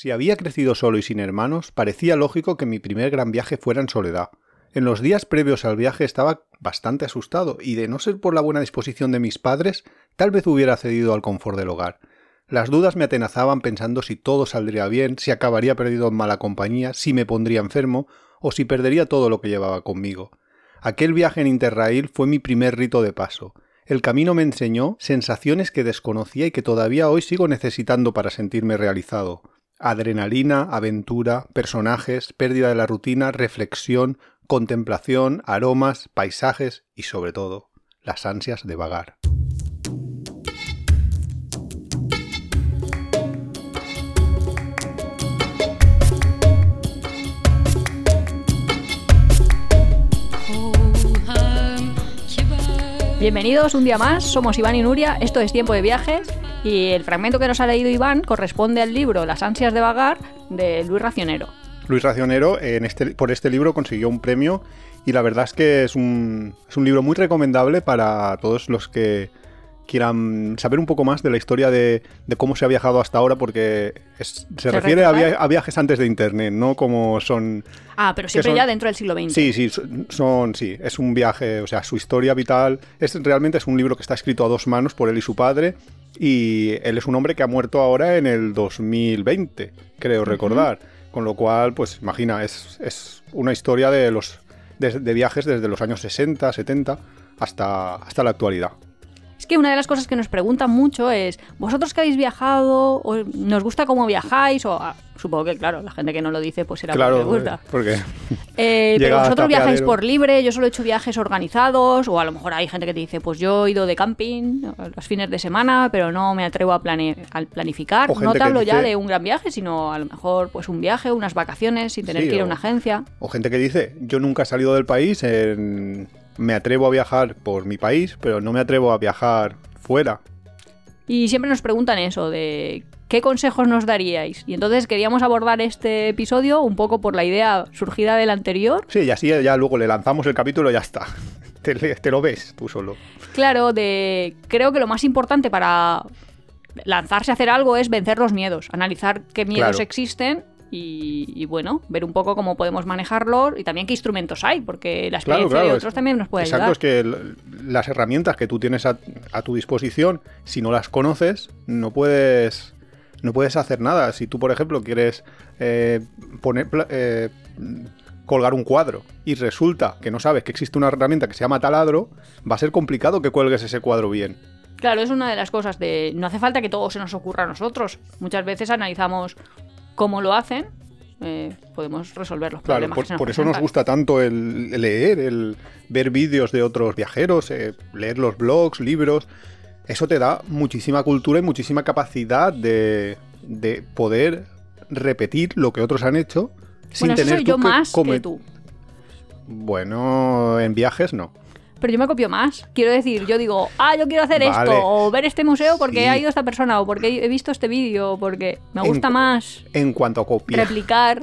Si había crecido solo y sin hermanos, parecía lógico que mi primer gran viaje fuera en soledad. En los días previos al viaje estaba bastante asustado y de no ser por la buena disposición de mis padres, tal vez hubiera cedido al confort del hogar. Las dudas me atenazaban pensando si todo saldría bien, si acabaría perdido en mala compañía, si me pondría enfermo o si perdería todo lo que llevaba conmigo. Aquel viaje en Interrail fue mi primer rito de paso. El camino me enseñó sensaciones que desconocía y que todavía hoy sigo necesitando para sentirme realizado. Adrenalina, aventura, personajes, pérdida de la rutina, reflexión, contemplación, aromas, paisajes y sobre todo, las ansias de vagar. Bienvenidos un día más, somos Iván y Nuria, esto es Tiempo de Viajes y el fragmento que nos ha leído Iván corresponde al libro Las ansias de vagar de Luis Racionero. Luis Racionero en este, por este libro consiguió un premio y la verdad es que es un, es un libro muy recomendable para todos los que quieran saber un poco más de la historia de, cómo se ha viajado hasta ahora, porque se, refiere a, viajes antes de Internet, no como son... Ah, pero siempre ya dentro del siglo XX. Sí, sí, son, sí, es un viaje, o sea, su historia vital, es realmente es un libro que está escrito a dos manos por él y su padre, y él es un hombre que ha muerto ahora en el 2020, creo recordar, con lo cual, pues imagina, es, es una historia de los de, viajes desde los años 60, 70 hasta, hasta la actualidad. Es que una de las cosas que nos preguntan mucho es, ¿vosotros que habéis viajado? O ¿Nos gusta cómo viajáis? O ah, supongo que, claro, la gente que no lo dice, pues será claro, porque gusta. Porque eh, pero vosotros viajáis por libre, yo solo he hecho viajes organizados, o a lo mejor hay gente que te dice, pues yo he ido de camping los fines de semana, pero no me atrevo a, planificar. No te hablo ya de un gran viaje, sino a lo mejor pues un viaje, unas vacaciones sin tener que ir a una agencia. O gente que dice, yo nunca he salido del país en me atrevo a viajar por mi país, pero no me atrevo a viajar fuera. Y siempre nos preguntan eso, de qué consejos nos daríais. Y entonces queríamos abordar este episodio un poco por la idea surgida del anterior. Sí, y así ya luego le lanzamos el capítulo y ya está. Te, te lo ves tú solo. Claro, de creo que lo más importante para lanzarse a hacer algo es vencer los miedos, analizar qué miedos existen y, bueno, ver un poco cómo podemos manejarlo y también qué instrumentos hay, porque la experiencia de otros también nos puede ayudar. Exacto, es que las herramientas que tú tienes a, tu disposición, si no las conoces, no puedes, no puedes hacer nada. Si tú, por ejemplo, quieres eh, poner... Eh, colgar un cuadro y resulta que no sabes que existe una herramienta que se llama taladro, va a ser complicado que cuelgues ese cuadro bien. Claro, es una de las cosas de no hace falta que todo se nos ocurra a nosotros. Muchas veces analizamos cómo lo hacen, eh, podemos resolver los problemas. Por, por eso nos gusta tanto el leer, el ver vídeos de otros viajeros, eh, leer los blogs, libros. Eso te da muchísima cultura y muchísima capacidad de, poder repetir lo que otros han hecho sin tener soy yo más que tú. Bueno, en viajes no pero yo me copio más. Quiero decir, yo digo, ah, yo quiero hacer esto, o ver este museo porque ha ido esta persona, o porque he visto este vídeo, porque me gusta más. En cuanto a copiar. Replicar.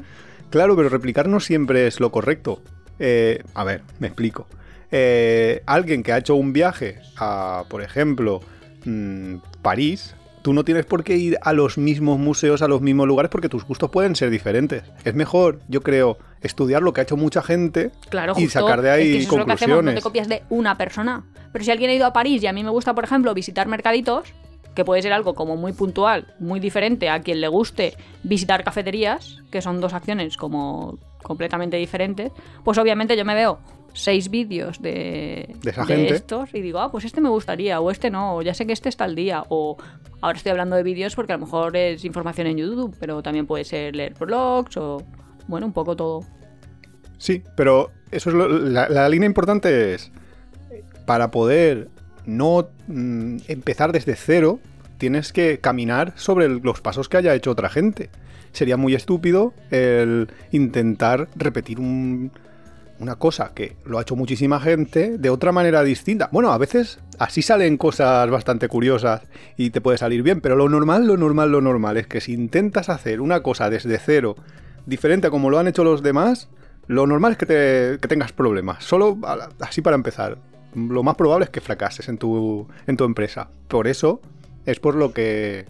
Claro, pero replicar no siempre es lo correcto. Eh, a ver, me explico. Eh, alguien que ha hecho un viaje a, por ejemplo, mm, París, tú no tienes por qué ir a los mismos museos, a los mismos lugares, porque tus gustos pueden ser diferentes. Es mejor, yo creo, estudiar lo que ha hecho mucha gente y sacar de ahí es que conclusiones. Es lo que hacemos, no te copias de una persona. Pero si alguien ha ido a París y a mí me gusta, por ejemplo, visitar mercaditos, que puede ser algo como muy puntual, muy diferente a quien le guste visitar cafeterías, que son dos acciones como completamente diferentes, pues obviamente yo me veo seis vídeos de, de, estos y digo, ah, pues este me gustaría, o este no, o ya sé que este está al día, o ahora estoy hablando de vídeos porque a lo mejor es información en YouTube, pero también puede ser leer blogs o, bueno, un poco todo. Sí, pero eso es la, línea importante es, para poder no mm, empezar desde cero, tienes que caminar sobre los pasos que haya hecho otra gente. Sería muy estúpido el intentar repetir un, una cosa que lo ha hecho muchísima gente de otra manera distinta. Bueno, a veces así salen cosas bastante curiosas y te puede salir bien, pero lo normal, lo normal, lo normal es que si intentas hacer una cosa desde cero, diferente a como lo han hecho los demás, lo normal es que, te, que tengas problemas. Solo así para empezar. Lo más probable es que fracases en tu, en tu empresa. Por eso es por lo que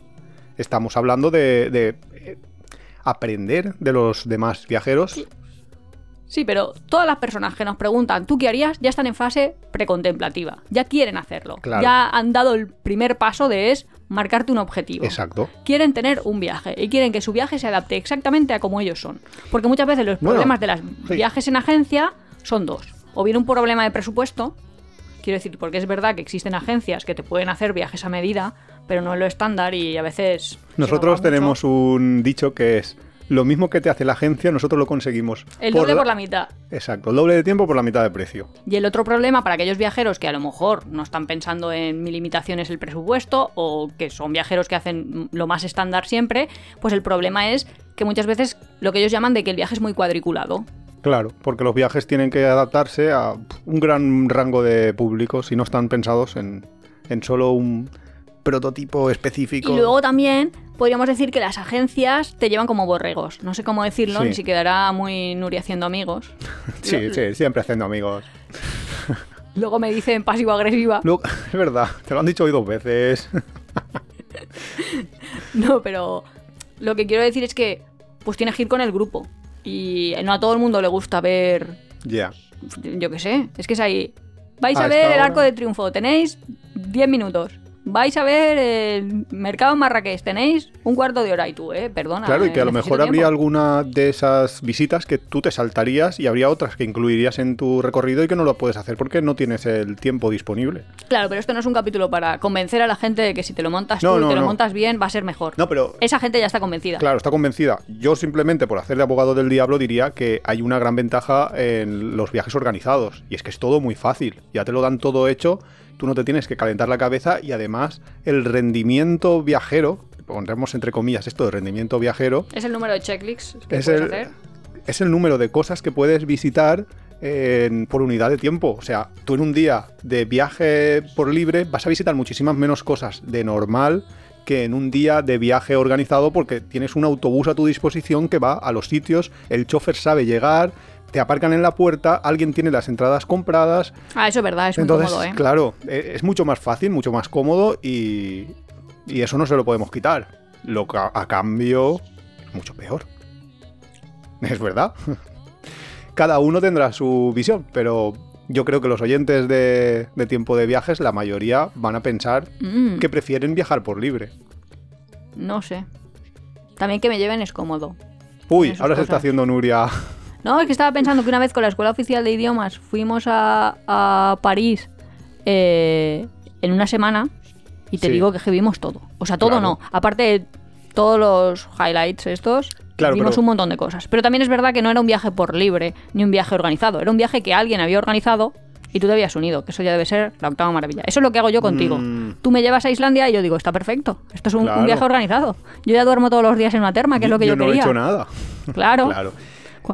estamos hablando de, de aprender de los demás viajeros. Sí, pero todas las personas que nos preguntan, ¿tú qué harías? Ya están en fase precontemplativa. Ya quieren hacerlo. Claro. Ya han dado el primer paso de es marcarte un objetivo. Exacto. Quieren tener un viaje y quieren que su viaje se adapte exactamente a como ellos son. Porque muchas veces los Bueno, problemas de los sí. viajes en agencia son dos. O bien un problema de presupuesto, quiero decir, porque es verdad que existen agencias que te pueden hacer viajes a medida, pero no es lo estándar y a veces... Nosotros mucho. tenemos un dicho que es lo mismo que te hace la agencia, nosotros lo conseguimos. El doble por la mitad. Exacto, el doble de tiempo por la mitad de precio. Y el otro problema para aquellos viajeros que a lo mejor no están pensando en mi limitación es el presupuesto o que son viajeros que hacen lo más estándar siempre, pues el problema es que muchas veces lo que ellos llaman de que el viaje es muy cuadriculado. Claro, porque los viajes tienen que adaptarse a un gran rango de públicos y no están pensados en, en solo un prototipo específico. Y luego también podríamos decir que las agencias te llevan como borregos. No sé cómo decirlo, Sí. ni si quedará muy Nuri haciendo amigos. Sí, sí, siempre haciendo amigos. Luego me dicen pasivo-agresiva. Es verdad, te lo han dicho hoy dos veces. No, pero lo que quiero decir es que pues tienes que ir con el grupo. Y no a todo el mundo le gusta ver Ya. yo qué sé, es que es ahí. Vais A a ver el hora. Arco de Triunfo, tenéis 10 minutos. Vais a ver el mercado en Marrakech, tenéis un cuarto de hora y tú, eh, perdona. Claro, y eh, que a lo mejor habría alguna de esas visitas que tú te saltarías y habría otras que incluirías en tu recorrido y que no lo puedes hacer porque no tienes el tiempo disponible. Claro, pero esto no es un capítulo para convencer a la gente de que si te lo montas No, tú y no, te lo montas bien, va a ser mejor. No, pero Esa gente ya está convencida. Claro, está convencida. Yo simplemente por hacer de abogado del diablo diría que hay una gran ventaja en los viajes organizados. Y es que es todo muy fácil. Ya te lo dan todo hecho, tú no te tienes que calentar la cabeza y además el rendimiento viajero, pondremos entre comillas esto de rendimiento viajero, Es el número de checklists que es puedes el, hacer. es el número de cosas que puedes visitar en- por unidad de tiempo. O sea, tú en un día de viaje por libre vas a visitar muchísimas menos cosas de normal que en un día de viaje organizado porque tienes un autobús a tu disposición que va a los sitios, el chofer sabe llegar, te aparcan en la puerta, alguien tiene las entradas compradas. Ah, eso es verdad, es muy Entonces, cómodo, ¿eh? claro, e- es mucho más fácil, mucho más cómodo y, y eso no se lo podemos quitar. Lo que a, a cambio es mucho peor. Es verdad. Cada uno tendrá su visión, pero yo creo que los oyentes de, de tiempo de viajes, la mayoría van a pensar Mm, que prefieren viajar por libre. No sé. También que me lleven es cómodo. Uy, ahora se está haciendo Nuria. No, es que estaba pensando que una vez con la Escuela Oficial de Idiomas fuimos a, a París eh, en una semana y te Sí. digo que, vimos todo. O sea, todo Claro. no. Aparte de todos los highlights estos, Claro, vimos pero- un montón de cosas. Pero también es verdad que no era un viaje por libre ni un viaje organizado. Era un viaje que alguien había organizado y tú te habías unido, que eso ya debe ser la octava maravilla. Eso es lo que hago yo contigo. Mm. Tú me llevas a Islandia y yo digo, está perfecto. Esto es un, viaje organizado. Yo ya duermo todos los días en una terma, que es lo que yo, no quería. he hecho nada. Claro. Claro.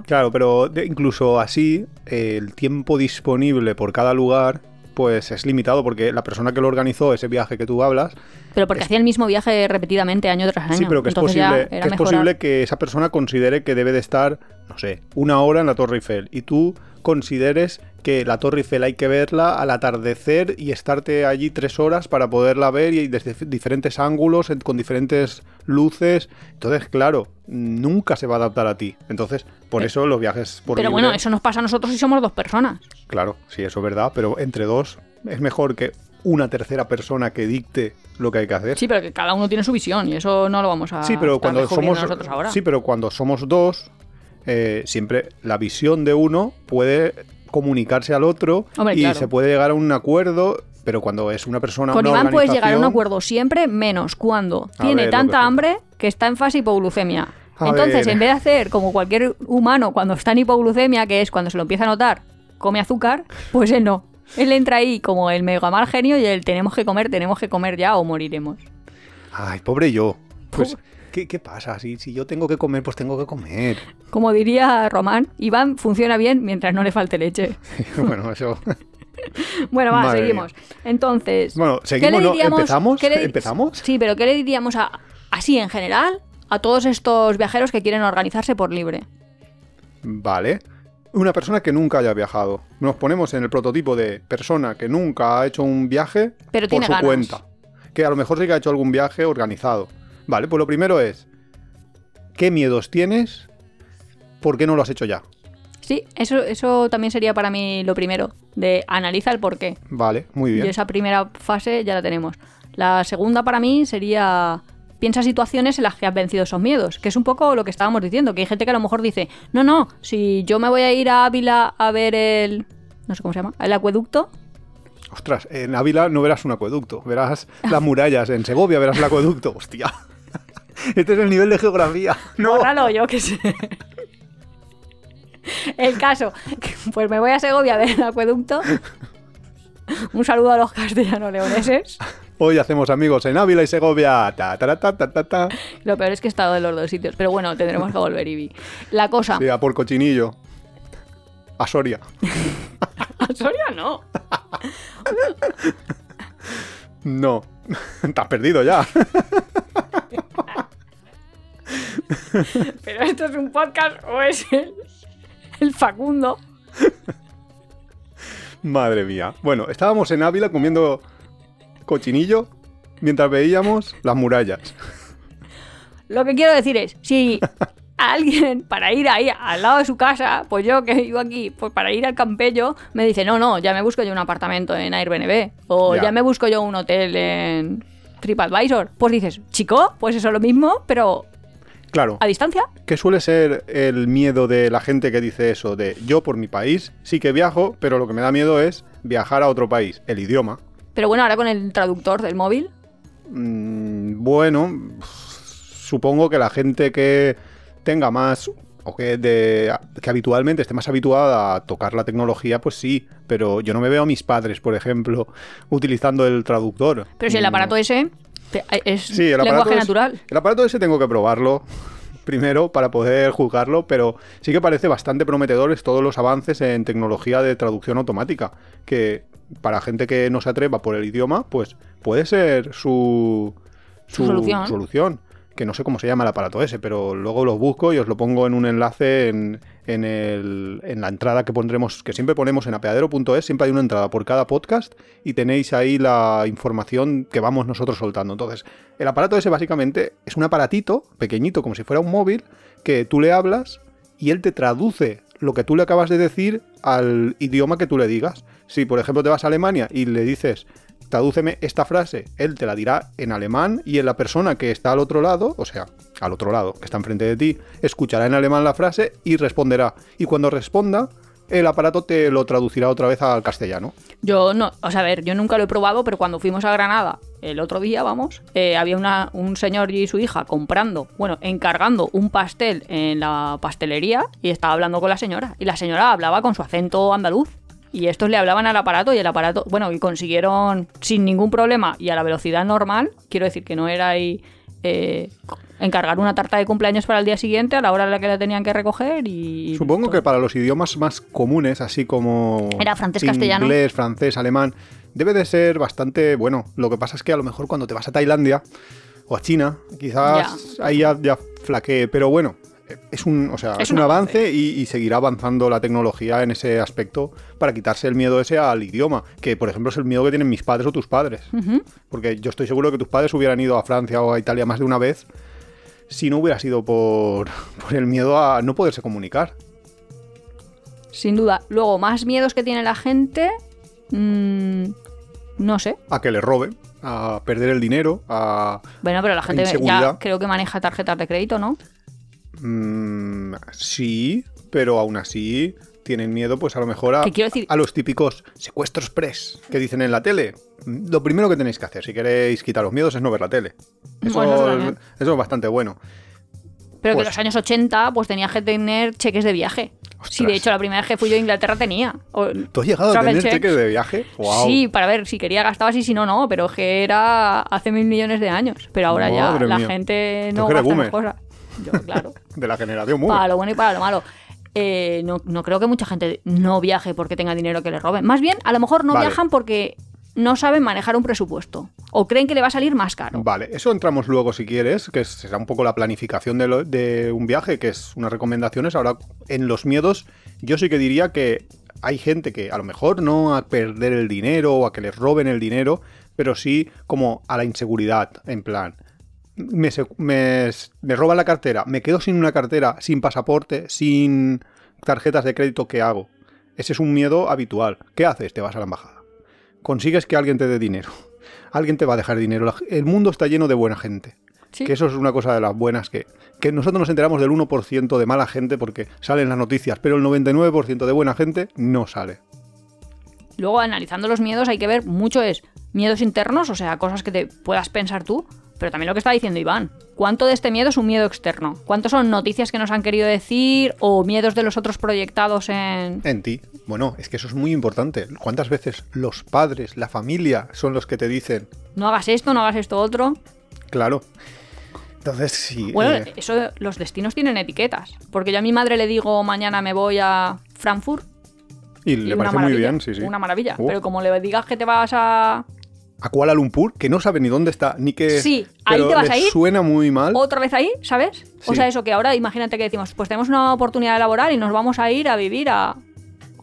Claro, pero de- incluso así, eh, el tiempo disponible por cada lugar, pues es limitado, porque la persona que lo organizó, ese viaje que tú hablas, Pero porque hacía el mismo viaje repetidamente año tras año. sí, pero que es posible, que es posible que esa persona considere que debe de estar, no sé, una hora en la Torre Eiffel, y tú consideres que la Torre Eiffel hay que verla al atardecer y estarte allí tres horas para poderla ver y desde diferentes ángulos, con diferentes luces. Entonces, claro, nunca se va a adaptar a ti. Entonces, por Pe- eso los viajes por Pero libre- bueno, eso nos pasa a nosotros si somos dos personas. Claro, sí, eso es verdad, pero entre dos es mejor que una tercera persona que dicte lo que hay que hacer. Sí, pero que cada uno tiene su visión y eso no lo vamos a Sí, pero cuando somos nosotros ahora. sí, pero cuando somos dos, eh, siempre la visión de uno puede comunicarse al otro Hombre, y claro. se puede llegar a un acuerdo, pero cuando es una persona Con una Iván puedes llegar a un acuerdo siempre, menos cuando A tiene ver, tanta hambre que está en fase hipoglucemia. A Entonces, ver. en vez de hacer como cualquier humano cuando está en hipoglucemia, que es cuando se lo empieza a notar, come azúcar, pues él no. Él entra ahí como el mega mal genio y el tenemos que comer, tenemos que comer ya o moriremos. Ay, pobre yo. Pues. ¿Qué, qué pasa? Si, si yo tengo que comer, pues tengo que comer. Como diría Román, Iván funciona bien mientras no le falte leche. bueno, eso. Bueno, va, Madre seguimos. Entonces, Bueno, ¿qué seguimos, le ¿no? diríamos- ¿Empezamos? qué le- ¿Empezamos? Sí, pero ¿qué le diríamos a, así en general a todos estos viajeros que quieren organizarse por libre? Vale. Una persona que nunca haya viajado. Nos ponemos en el prototipo de persona que nunca ha hecho un viaje Pero por tiene su ganas. cuenta. Que a lo mejor sí que ha hecho algún viaje organizado. Vale, pues lo primero es. qué miedos tienes, por qué no lo has hecho ya. Sí, eso, eso también sería para mí lo primero, de analiza el por qué. Vale, muy Y bien. esa primera fase ya la tenemos. La segunda para mí sería piensa situaciones en las que has vencido esos miedos, que es un poco lo que estábamos diciendo, que hay gente que a lo mejor dice, no, no, si yo me voy a ir a Ávila a ver el... no sé cómo se llama, el acueducto, Ostras, en Ávila no verás un acueducto, verás las murallas. En Segovia verás el acueducto. Hostia. Este es el nivel de geografía. No. Bórralo, yo qué sé. El caso, pues me voy a Segovia a ver el acueducto. Un saludo a los castellanos leoneses. Hoy hacemos amigos en Ávila y Segovia. Ta, ta, ta, ta, ta, ta. Lo peor es que he estado en los dos sitios, pero bueno, tendremos que volver, Ibi. La cosa, Sí, a por cochinillo. A Soria. a Soria no. No. Te has perdido ya. Pero esto es un podcast o es el, el Facundo. Madre mía. Bueno, estábamos en Ávila comiendo cochinillo mientras veíamos las murallas. Lo que quiero decir es, si alguien para ir ahí al lado de su casa, pues yo que vivo aquí, pues para ir al Campello, me dice, no, no, ya me busco yo un apartamento en Airbnb. O Ya. ya, me busco yo un hotel en TripAdvisor. Pues dices, chico, pues eso es lo mismo, pero Claro. a distancia. ¿Qué suele ser el miedo de la gente que dice eso? De yo por mi país sí que viajo, pero lo que me da miedo es viajar a otro país. El idioma. Pero bueno, ahora con el traductor del móvil, Mm, bueno, supongo que la gente que tenga más o que, de, que habitualmente esté más habituada a tocar la tecnología, pues sí, pero yo no me veo a mis padres, por ejemplo, utilizando el traductor. pero si el Mm, aparato ese es Sí, el lenguaje es- natural. El aparato ese tengo que probarlo primero para poder juzgarlo, pero sí que parece bastante prometedores todos los avances en tecnología de traducción automática, que para gente que no se atreva por el idioma, pues puede ser su, Su solución. solución. Que no sé cómo se llama el aparato ese, pero luego los busco y os lo pongo en un enlace en, en la entrada que pondremos, que siempre ponemos en apeadero.es, siempre hay una entrada por cada podcast y tenéis ahí la información que vamos nosotros soltando. Entonces, el aparato ese básicamente es un aparatito pequeñito, como si fuera un móvil, que tú le hablas y él te traduce lo que tú le acabas de decir al idioma que tú le digas. Si, por ejemplo, te vas a Alemania y le dices, tradúceme esta frase, él te la dirá en alemán y en la persona que está al otro lado, o sea, al otro lado, que está enfrente de ti, escuchará en alemán la frase y responderá. Y cuando responda, el aparato te lo traducirá otra vez al castellano. Yo no, o sea, a ver, yo nunca lo he probado, pero cuando fuimos a Granada el otro día, vamos, eh, había una, un señor y su hija comprando, bueno, encargando un pastel en la pastelería y estaba hablando con la señora. Y la señora hablaba con su acento andaluz. Y estos le hablaban al aparato y el aparato, bueno, y consiguieron sin ningún problema y a la velocidad normal, quiero decir que no era ahí eh, encargar una tarta de cumpleaños para el día siguiente a la hora en la que la tenían que recoger y... Supongo todo. que para los idiomas más comunes, así como Era francés, castellano. inglés, francés, alemán, debe de ser bastante bueno. Lo que pasa es que a lo mejor cuando te vas a Tailandia o a China, quizás ahí ya, ya flaquee. Pero bueno, es un, o sea, Es es un avance y, y seguirá avanzando la tecnología en ese aspecto para quitarse el miedo ese al idioma, que por ejemplo es el miedo que tienen mis padres o tus padres. Porque yo estoy seguro que tus padres hubieran ido a Francia o a Italia más de una vez si no hubiera sido por, por el miedo a no poderse comunicar. Sin duda. Luego, más miedos que tiene la gente. mm, no sé. a que le roben, a perder el dinero, a... Bueno, pero la gente ya creo que maneja tarjetas de crédito, ¿no? Mm, sí, pero aún así tienen miedo pues a lo mejor a, decir- a los típicos secuestros press que dicen en la tele. Lo primero que tenéis que hacer si queréis quitar los miedos es no ver la tele. Eso, Bueno, eso es bastante bueno. Pero que Pues- en los años 80 pues tenía que tener cheques de viaje. Sí, de Ostras. hecho, la primera vez que fui yo a Inglaterra tenía. O- ¿Tú has llegado a tener cheques de viaje? Sí, para ver si quería gastabas y si no, no. Pero que era hace mil millones de años. Pero ahora ya la gente Tú no eres gasta cosas. Yo, claro. De la generación muy. para lo bueno y para lo malo. Eh, no, no creo que mucha gente no viaje porque tenga dinero que le roben. Más bien, a lo mejor no Vale. viajan porque no saben manejar un presupuesto. O creen que le va a salir más caro. Vale, eso entramos luego si quieres, que será un poco la planificación de, lo- de un viaje, que es unas recomendaciones. Ahora, en los miedos, yo sí que diría que hay gente que a lo mejor no a perder el dinero o a que les roben el dinero, pero sí como a la inseguridad, en plan. Me, me, me roban la cartera, me quedo sin una cartera, sin pasaporte, sin tarjetas de crédito, ¿qué hago? Ese es un miedo habitual. ¿Qué haces? Te vas a la embajada. Consigues que alguien te dé dinero. Alguien te va a dejar dinero. El mundo está lleno de buena gente. Sí. Que eso es una cosa de las buenas que, que nosotros nos enteramos del 1% de mala gente porque salen las noticias, pero el 99% de buena gente no sale. Luego, analizando los miedos, hay que ver mucho es miedos internos, o sea, cosas que te puedas pensar tú, pero también lo que está diciendo Iván. ¿Cuánto de este miedo es un miedo externo? ¿Cuánto son noticias que nos han querido decir o miedos de los otros proyectados en... En ti. Bueno, es que eso es muy importante. ¿Cuántas veces los padres, la familia, son los que te dicen, No hagas esto, no hagas esto otro. claro? Entonces, sí. Bueno, eh, eso, los destinos tienen etiquetas. Porque yo a mi madre le digo mañana me voy a Frankfurt. y y le parece muy bien, sí, sí. Una maravilla. Uh. Pero como le digas que te vas a A Kuala Lumpur, que no sabe ni dónde está, ni qué. Sí, ahí te vas a ir. Suena muy mal. otra vez ahí, ¿sabes? O sea, eso que ahora imagínate que decimos, pues tenemos una oportunidad laboral y nos vamos a ir a vivir a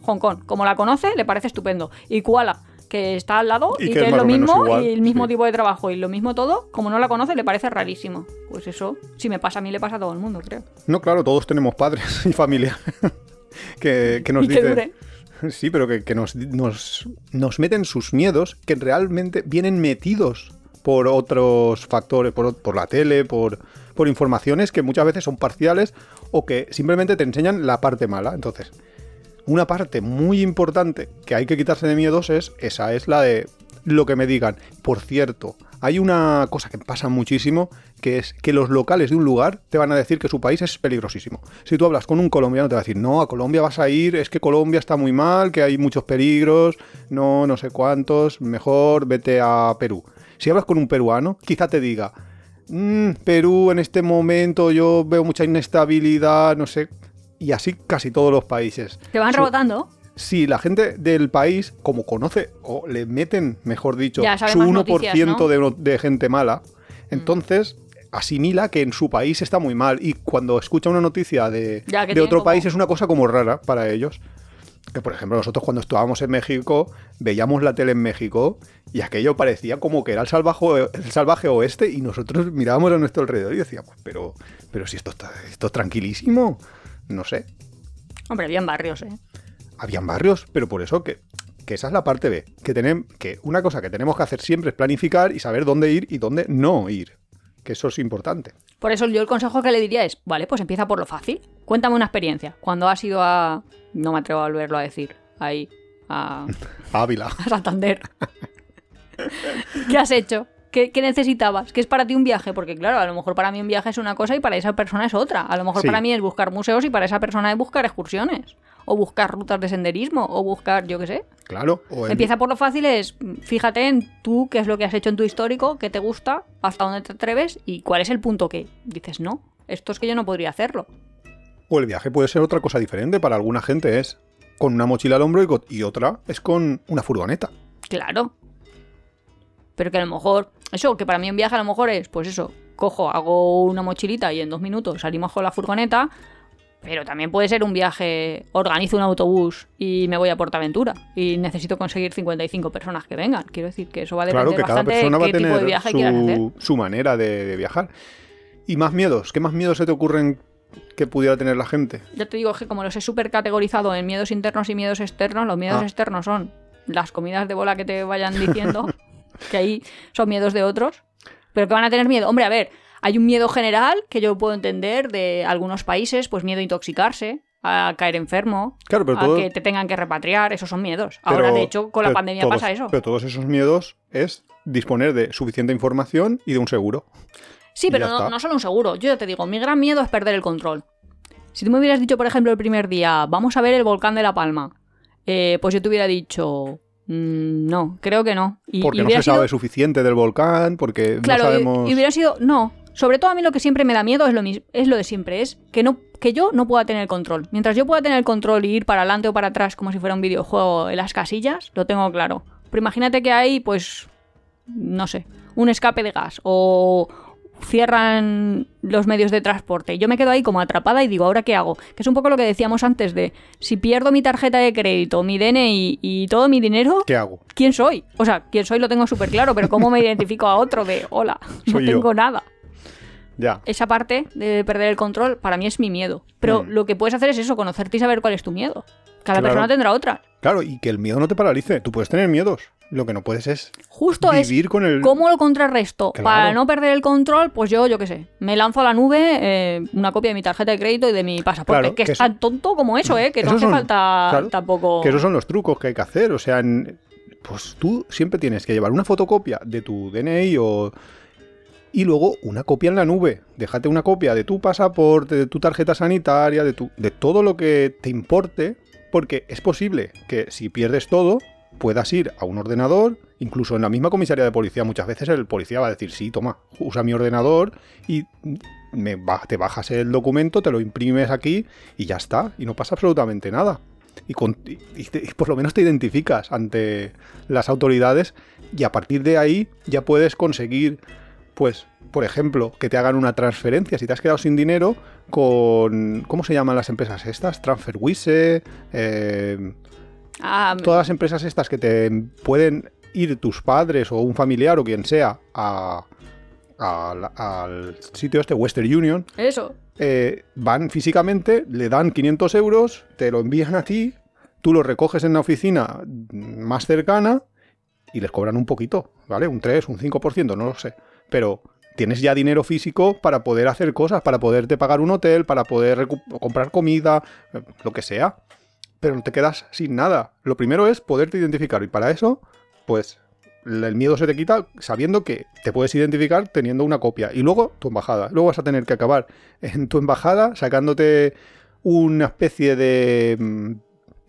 Hong Kong. Como la conoce, le parece estupendo. Y Kuala, que está al lado Y y, que que, es lo mismo igual, y el mismo sí. tipo de trabajo y lo mismo todo, como no la conoce, le parece rarísimo. Pues eso, si me pasa a mí, le pasa a todo el mundo, creo. No, claro, todos tenemos padres y familia que, que nos dicen. Sí, pero que, nos, meten sus miedos que realmente vienen metidos por otros factores, por, por la tele, por, por informaciones que muchas veces son parciales o que simplemente te enseñan la parte mala. Entonces, una parte muy importante que hay que quitarse de miedos es esa, es la de lo que me digan. Por cierto, hay una cosa que pasa muchísimo, que es que los locales de un lugar te van a decir que su país es peligrosísimo. Si tú hablas con un colombiano te va a decir, no, a Colombia vas a ir, es que Colombia está muy mal, que hay muchos peligros, no, no sé cuántos, mejor vete a Perú. Si hablas con un peruano, quizá te diga, "Mm, Perú en este momento yo veo mucha inestabilidad, no sé. Y así casi todos los países. Te van rebotando. Si la gente del país, como conoce, o le meten, mejor dicho, su más 1% noticias, ¿no? de, gente mala, entonces asimila que en su país está muy mal. Y cuando escucha una noticia de, de otro como- país es una cosa como rara para ellos. Que por ejemplo, nosotros cuando estábamos en México, veíamos la tele en México y aquello parecía como que era el salvaje, el salvaje oeste y nosotros mirábamos a nuestro alrededor y decíamos, pero, pero si esto está, esto es tranquilísimo. No sé, Hombre, bien barrios, ¿eh? Habían barrios, pero por eso que, que esa es la parte B. Que, tenem- que una cosa que tenemos que hacer siempre es planificar y saber dónde ir y dónde no ir. Que eso es importante. Por eso yo el consejo que le diría es, vale, pues empieza por lo fácil. Cuéntame una experiencia. Cuando has ido a... No me atrevo a volverlo a decir. Ahí. A, Ávila. a Santander. ¿Qué has hecho? ¿Qué, qué necesitabas? ¿Qué es para ti un viaje? Porque claro, a lo mejor para mí un viaje es una cosa y para esa persona es otra. A lo mejor Sí. para mí es buscar museos y para esa persona es buscar excursiones. O buscar rutas de senderismo. O buscar, yo qué sé. Claro. O Empieza por lo fácil, es fíjate en tú, qué es lo que has hecho en tu histórico, qué te gusta, hasta dónde te atreves y cuál es el punto que dices, no, esto es que yo no podría hacerlo. o el viaje puede ser otra cosa diferente. Para alguna gente es con una mochila al hombro y, y otra es con una furgoneta. Claro. Pero que a lo mejor, eso, que para mí un viaje a lo mejor es, pues eso, cojo, hago una mochilita y en dos minutos salimos con la furgoneta, pero también puede ser un viaje, organizo un autobús y me voy a Portaventura y necesito conseguir 55 personas que vengan. Quiero decir que eso va a Claro depender cada bastante persona de va a qué tipo de viaje quieras hacer. su, su manera de, de viajar. ¿Y más miedos? ¿Qué más miedos se te ocurren que pudiera tener la gente? Ya te digo que como los he súper categorizado en miedos internos y miedos externos, los miedos Ah. externos son las comidas de bola que te vayan diciendo, que ahí son miedos de otros, pero que van a tener miedo. Hombre, a ver, hay un miedo general que yo puedo entender de algunos países, pues miedo a intoxicarse, a caer enfermo, Claro, pero a todo- que te tengan que repatriar, esos son miedos. Ahora, de hecho, con la pandemia todos- pasa eso. Pero todos esos miedos es disponer de suficiente información y de un seguro. Sí, pero no, solo un seguro. Yo ya te digo, mi gran miedo es perder el control. Si tú me hubieras dicho, por ejemplo, el primer día, vamos a ver el volcán de La Palma, eh, pues yo te hubiera dicho, "Mm, no, creo que no. Y, Porque y no se sido- sabe suficiente del volcán, porque Claro, no y- sabemos... y, hubiera sido, no. Sobre todo a mí lo que siempre me da miedo es lo, es lo de siempre, es que, no, que yo no pueda tener control. Mientras yo pueda tener control y ir para adelante o para atrás como si fuera un videojuego en las casillas, lo tengo claro. Pero imagínate que hay, pues, no sé, un escape de gas o cierran los medios de transporte. Yo me quedo ahí como atrapada y digo, ¿ahora qué hago? Que es un poco lo que decíamos antes de, si pierdo mi tarjeta de crédito, mi DNI y todo mi dinero, ¿Qué hago? ¿quién soy? O sea, quién soy lo tengo súper claro, pero ¿cómo me identifico a otro de, hola, no Soy yo. tengo nada? Ya. esa parte de perder el control para mí es mi miedo. Pero Mm. lo que puedes hacer es eso, conocerte y saber cuál es tu miedo. Cada Claro. persona tendrá otra. Claro, y que el miedo no te paralice. Tú puedes tener miedos. Lo que no puedes es Justo es vivir con el... ¿Cómo lo contrarresto? Claro. Para no perder el control, pues yo, yo qué sé, me lanzo a la nube eh, una copia de mi tarjeta de crédito y de mi pasaporte. Claro, que, que es tan tonto como eso, ¿eh? Que no hace son- falta tampoco... Que esos son los trucos que hay que hacer. O sea, en- pues tú siempre tienes que llevar una fotocopia de tu DNI o... Y luego una copia en la nube. Déjate una copia de tu pasaporte, de tu tarjeta sanitaria, de, tu, de todo lo que te importe. Porque es posible que si pierdes todo, puedas ir a un ordenador. Incluso en la misma comisaría de policía, muchas veces el policía va a decir, sí, toma, usa mi ordenador y te bajas el documento, te lo imprimes aquí y ya está. Y no pasa absolutamente nada y por lo menos te identificas ante las autoridades y a partir de ahí ya puedes conseguir, pues, por ejemplo, que te hagan una transferencia. Si te has quedado sin dinero con... ¿Cómo se llaman las empresas estas? TransferWise, eh, Ah, todas las empresas estas que te pueden ir tus padres o un familiar o quien sea a- al- al sitio este, Western Union, Eso. eh, van físicamente, le dan 500 euros, te lo envían a ti, tú lo recoges en la oficina más cercana y les cobran un poquito, ¿vale? Un 3, un 5%, no lo sé. Pero tienes ya dinero físico para poder hacer cosas, para poderte pagar un hotel, para poder comprar comida, eh, lo que sea. Pero no te quedas sin nada. Lo primero es poderte identificar y para eso, pues el miedo se te quita sabiendo que te puedes identificar teniendo una copia. Y luego tu embajada. Luego vas a tener que acabar en tu embajada sacándote una especie de... mm,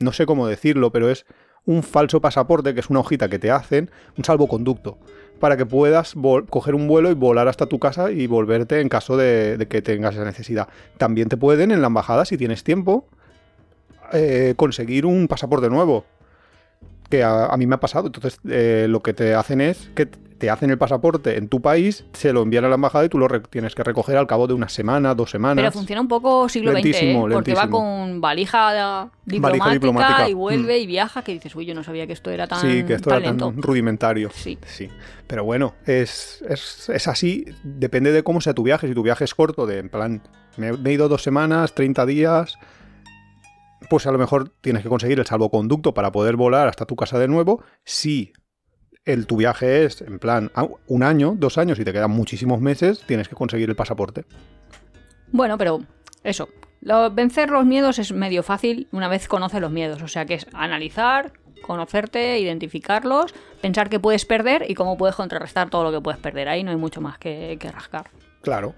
No sé cómo decirlo, pero es un falso pasaporte, que es una hojita que te hacen, un salvoconducto, para que puedas coger un vuelo y volar hasta tu casa y volverte en caso de, que tengas esa necesidad. También te pueden en la embajada, si tienes tiempo, eh, conseguir un pasaporte nuevo que a, a mí me ha pasado. Entonces, eh, lo que te hacen es que te hacen el pasaporte en tu país, se lo envían a la embajada y tú lo tienes que recoger al cabo de una semana, dos semanas. Pero funciona un poco siglo XX, ¿eh? Lentísimo, porque va con valija diplomática, diplomática, y vuelve mm. y viaja, que dices, uy, yo no sabía que esto era tan, sí, que esto tan era tan rudimentario. Sí. Sí. Pero bueno, es, es, es así. Depende de cómo sea tu viaje. Si tu viaje es corto, de en plan, me, me he ido dos semanas, 30 días, pues a lo mejor tienes que conseguir el salvoconducto para poder volar hasta tu casa de nuevo. Si el, tu viaje es en plan a- un año, dos años y te quedan muchísimos meses, tienes que conseguir el pasaporte. Bueno, pero eso. Lo- vencer los miedos es medio fácil una vez conoces los miedos. O sea que es analizar, conocerte, identificarlos, pensar qué puedes perder y cómo puedes contrarrestar todo lo que puedes perder. Ahí no hay mucho más que, que rascar. Claro.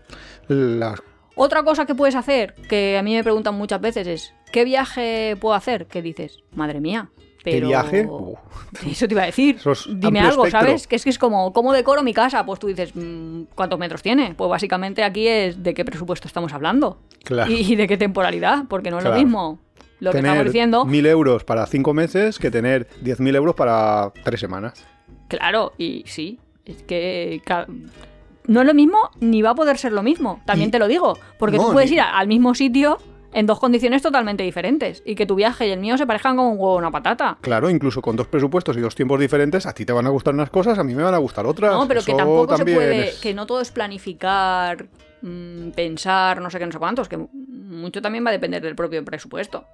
Las Otra cosa que puedes hacer, que a mí me preguntan muchas veces, es ¿qué viaje puedo hacer? ¿Qué dices? Madre mía. ¿Qué Pero... viaje? Eso te iba a decir. Dime algo, espectro. ¿sabes? Que es que es como, ¿cómo decoro mi casa? Pues tú dices, mm, ¿cuántos metros tiene? Pues básicamente aquí es de qué presupuesto estamos hablando. Claro. Y de qué temporalidad, porque no es Claro. lo mismo lo que estamos diciendo. mil euros para cinco meses que tener 10.000 euros para tres semanas. Claro, y sí, es que no es lo mismo ni va a poder ser lo mismo, también Y- te lo digo, porque No, tú puedes ni- ir al mismo sitio en dos condiciones totalmente diferentes y que tu viaje y el mío se parezcan como un huevo a una patata. Claro, incluso con dos presupuestos y dos tiempos diferentes, a ti te van a gustar unas cosas, a mí me van a gustar otras. No, pero que tampoco se puede, que no todo es planificar, mm, pensar, no sé qué, no sé cuántos, que mucho también va a depender del propio presupuesto.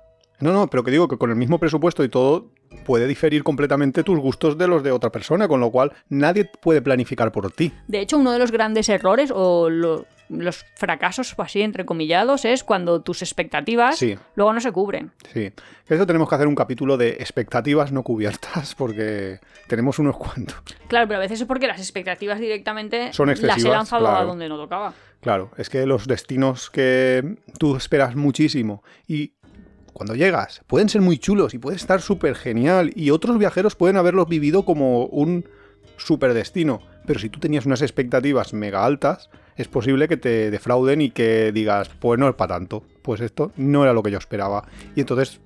No, no, pero que digo que con el mismo presupuesto y todo puede diferir completamente tus gustos de los de otra persona, con lo cual nadie puede planificar por ti. De hecho, uno de los grandes errores o lo- los fracasos, así entrecomillados, es cuando tus expectativas Sí. luego no se cubren. Sí. Eso tenemos que hacer un capítulo de expectativas no cubiertas, porque tenemos unos cuantos. Claro, pero a veces es porque las expectativas directamente Son las he lanzado a claro. donde no tocaba. Claro, es que los destinos que tú esperas muchísimo y cuando llegas pueden ser muy chulos y puede estar súper genial y otros viajeros pueden haberlos vivido como un súper destino. Pero si tú tenías unas expectativas mega altas, es posible que te defrauden y que digas, pues no es para tanto. Pues esto no era lo que yo esperaba. Y entonces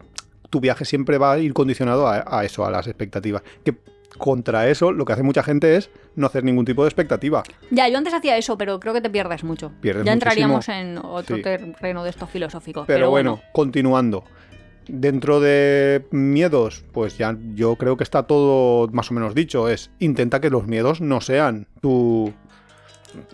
tu viaje siempre va a ir condicionado a, a eso, a las expectativas. Que contra eso lo que hace mucha gente es no hacer ningún tipo de expectativa. Ya, yo antes hacía eso, pero creo que te pierdes mucho. Pierdes ya entraríamos en otro Sí. terreno de estos filosóficos. Pero, bueno, continuando. Dentro de miedos, pues ya yo creo que está todo más o menos dicho. Es intenta que los miedos no sean tu,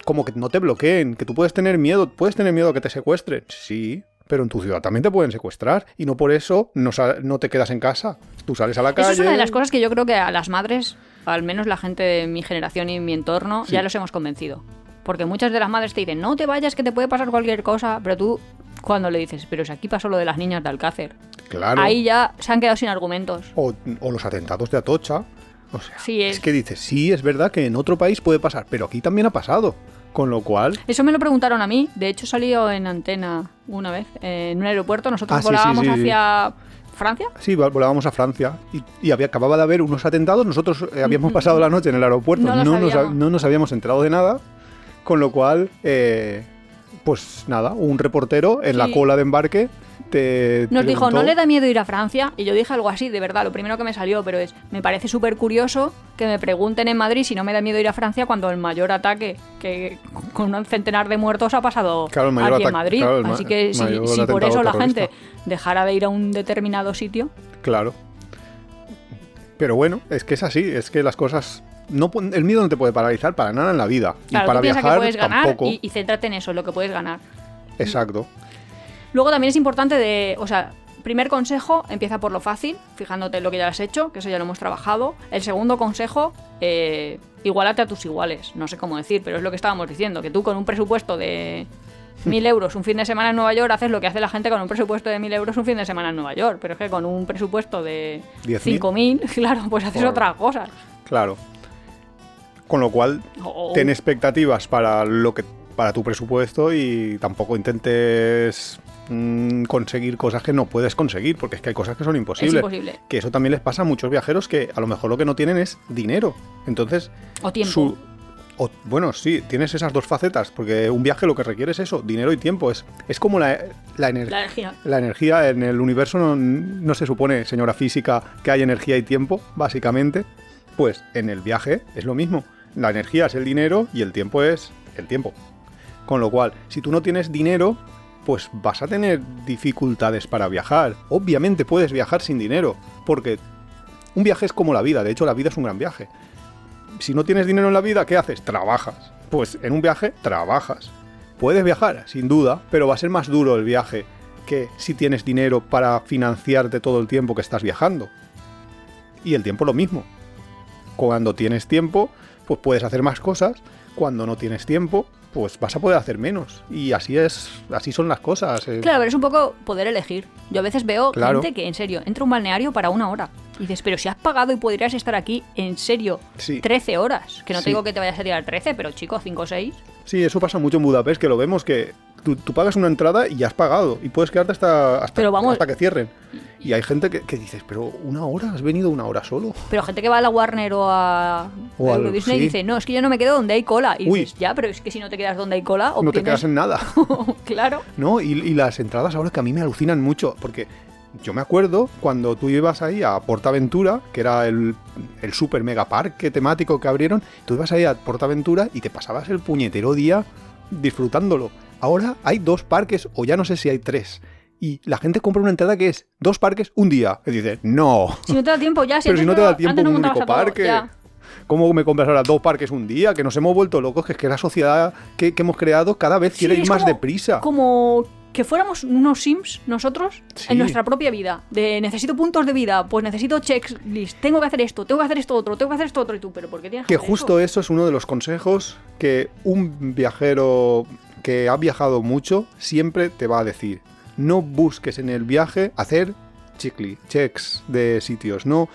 como que no te bloqueen, que tú puedes tener miedo, puedes tener miedo a que te secuestren. Sí, pero en tu ciudad también te pueden secuestrar y no por eso no, te quedas en casa. Tú sales a la calle. Eso es una de las cosas que yo creo que a las madres, al menos la gente de mi generación y mi entorno, Sí. ya los hemos convencido. Porque muchas de las madres te dicen, no te vayas, que te puede pasar cualquier cosa, pero tú cuando le dices, pero si aquí pasó lo de las niñas de Alcácer, Claro. ahí ya se han quedado sin argumentos. O, o los atentados de Atocha. O sea, Sí, es es- que dices, sí, es verdad que en otro país puede pasar, pero aquí también ha pasado. Con lo cual, Eso me lo preguntaron a mí, de hecho salió en antena una vez, eh, en un aeropuerto, nosotros Ah, sí, volábamos sí, sí. hacia Francia. sí, vol- volábamos a Francia y, y había, acababa de haber unos atentados. Nosotros eh, habíamos pasado la noche en el aeropuerto, No lo no, nos, sabíamos. no nos habíamos enterado de nada. Con lo cual, eh, pues nada, un reportero en la cola de embarque te. Nos dijo, ¿no le da miedo ir a Francia? Y yo dije algo así, de verdad, lo primero que me salió, pero es, me parece súper curioso que me pregunten en Madrid si no me da miedo ir a Francia cuando el mayor ataque, que con un centenar de muertos ha pasado Claro, aquí en Madrid. claro, Así que si, por eso la terrorista. gente dejara de ir a un determinado sitio, Claro. Pero bueno, es que es así, es que las cosas. No, el miedo no te puede paralizar para nada en la vida. claro, y para tú viajar que puedes ganar tampoco. y, y céntrate en eso, en lo que puedes ganar. Exacto. Luego también es importante de, o sea, primer consejo, empieza por lo fácil, fijándote en lo que ya has hecho, que eso ya lo hemos trabajado. El segundo consejo, eh, igualate a tus iguales, no sé cómo decir, pero es lo que estábamos diciendo, que tú con un presupuesto de mil euros un fin de semana en Nueva York haces lo que hace la gente con un presupuesto de mil euros un fin de semana en Nueva York, pero es que con un presupuesto de 10.000. cinco mil, claro, pues haces Por- otras cosas. Claro. Con lo cual, O- o- ten expectativas para lo que para tu presupuesto y tampoco intentes mm, conseguir cosas que no puedes conseguir, porque es que hay cosas que son es imposibles. imposible. Que eso también les pasa a muchos viajeros que a lo mejor lo que no tienen es dinero. Entonces, O tiempo. su- o- bueno, sí, tienes esas dos facetas, porque un viaje lo que requiere es eso, dinero y tiempo. Es, es como la, la ener- La energía. la energía en el universo no, no se supone, señora física, que hay energía y tiempo, básicamente. Pues en el viaje es lo mismo. La energía es el dinero y el tiempo es el tiempo. Con lo cual, si tú no tienes dinero, pues vas a tener dificultades para viajar. Obviamente puedes viajar sin dinero, porque un viaje es como la vida, de hecho la vida es un gran viaje. Si no tienes dinero en la vida, ¿qué haces? Trabajas. Pues en un viaje trabajas. Puedes viajar, sin duda, pero va a ser más duro el viaje que si tienes dinero para financiarte todo el tiempo que estás viajando. Y el tiempo lo mismo. Cuando tienes tiempo, pues puedes hacer más cosas. Cuando no tienes tiempo, pues vas a poder hacer menos. Y así es, así son las cosas. eh. Claro, pero es un poco poder elegir. Yo a veces veo Claro. gente que, en serio, entra a un balneario para una hora. Y dices, pero si has pagado y podrías estar aquí, en serio, Sí. 13 horas. Que no Sí. te digo que te vayas a tirar 13, pero chicos, 5 o 6. Sí, eso pasa mucho en Budapest, que lo vemos que tú, tú pagas una entrada y ya has pagado. Y puedes quedarte hasta, hasta, Pero vamos- hasta que cierren. Y hay gente que, que dices, pero una hora, has venido una hora solo. Pero gente que va a la Warner o a O al- Disney sí. dice, no, es que yo no me quedo donde hay cola. Y Uy. dices, ya, pero es que si no te quedas donde hay cola, No te obtienes- quedas en nada. claro. ¿no? Y, y las entradas ahora que a mí me alucinan mucho, porque yo me acuerdo cuando tú ibas ahí a Portaventura, que era el, el super mega parque temático que abrieron, tú ibas ahí a Portaventura y te pasabas el puñetero día disfrutándolo. Ahora hay dos parques, o ya no sé si hay tres, y la gente compra una entrada que es dos parques un día. Y dice, no, Si no te da tiempo, ya. Si pero si no te da tiempo no un único todo, parque. ¿Cómo me compras ahora dos parques un día? Que nos hemos vuelto locos, que es que la sociedad que, que hemos creado cada vez quiere Sí, ir más como- deprisa. Como que fuéramos unos sims nosotros Sí. en nuestra propia vida. De necesito puntos de vida, pues necesito checklist, tengo que hacer esto, tengo que hacer esto otro, tengo que hacer esto otro. Y tú, pero ¿por qué tienes Que hacer justo eso? eso es uno de los consejos que un viajero que ha viajado mucho siempre te va a decir. No busques en el viaje hacer checklist, checks de sitios. No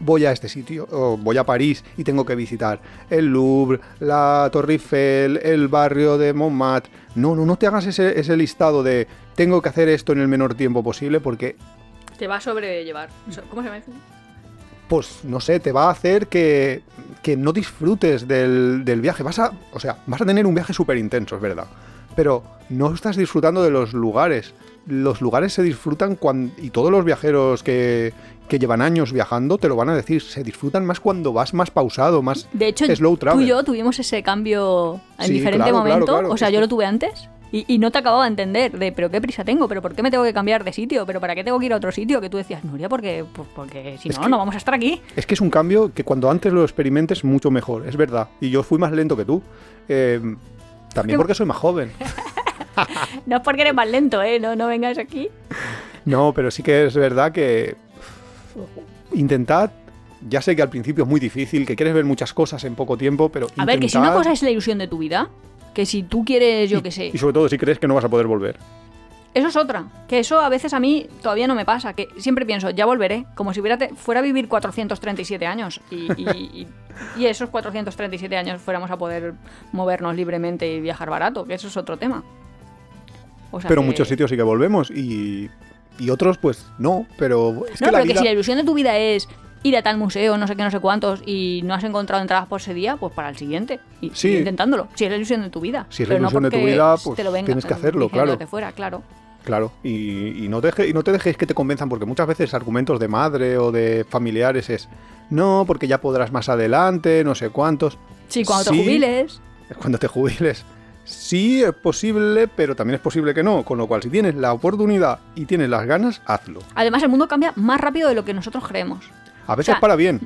voy a este sitio, o voy a París y tengo que visitar el Louvre, la Torre Eiffel, el barrio de Montmartre. No, no, no te hagas ese, ese listado de tengo que hacer esto en el menor tiempo posible porque Te va a sobrellevar. ¿Cómo se llama eso? pues no sé, te va a hacer que, que no disfrutes del, del viaje. Vas a, o sea, vas a tener un viaje súper intenso, es verdad. Pero no estás disfrutando de los lugares. Los lugares se disfrutan cuando... Y todos los viajeros que, que llevan años viajando te lo van a decir. Se disfrutan más cuando vas más pausado, más De hecho, slow tú y yo tuvimos ese cambio en Sí, diferente claro, momento. claro. O sea, yo lo tuve antes Y, y no te acababa de entender de, pero qué prisa tengo, pero por qué me tengo que cambiar de sitio, pero para qué tengo que ir a otro sitio, que tú decías, Nuria, porque, pues porque si Es no, que- no vamos a estar aquí. Es que es un cambio que cuando antes lo experimentes mucho mejor, es verdad. Y yo fui más lento que tú. Eh, también que- porque soy más joven. No es porque eres más lento, ¿eh? No, no vengas aquí. No, pero sí que es verdad que intentad, ya sé que al principio es muy difícil, que quieres ver muchas cosas en poco tiempo, pero A ver, que si una cosa es la ilusión de tu vida, que si tú quieres, yo qué sé, Y sobre todo si crees que no vas a poder volver. Eso es otra. Que eso a veces a mí todavía no me pasa. Que siempre pienso, ya volveré. Como si hubiera fuera a vivir 437 años. Y, y- y- y esos 437 años fuéramos a poder movernos libremente y viajar barato. Que eso es otro tema. O sea Pero que- muchos sitios sí que volvemos y, y otros pues no, pero es No, que la pero que si la ilusión de tu vida es ir a tal museo, no sé qué, no sé cuántos, y no has encontrado entradas por ese día, pues para el siguiente. Y Sí. sigue intentándolo. Si es la ilusión de tu vida. Si es la Pero no ilusión de tu vida, pues, te lo vengan tienes que hacerlo, claro. fuera, claro. Claro, y, y no deje, y no te dejes que te convenzan, porque muchas veces argumentos de madre o de familiares es, no, porque ya podrás más adelante, no sé cuántos. Sí, cuando Sí. te jubiles. Cuando te jubiles. Sí, es posible, pero también es posible que no. Con lo cual, si tienes la oportunidad y tienes las ganas, hazlo. Además, el mundo cambia más rápido de lo que nosotros creemos. A veces sea, para bien.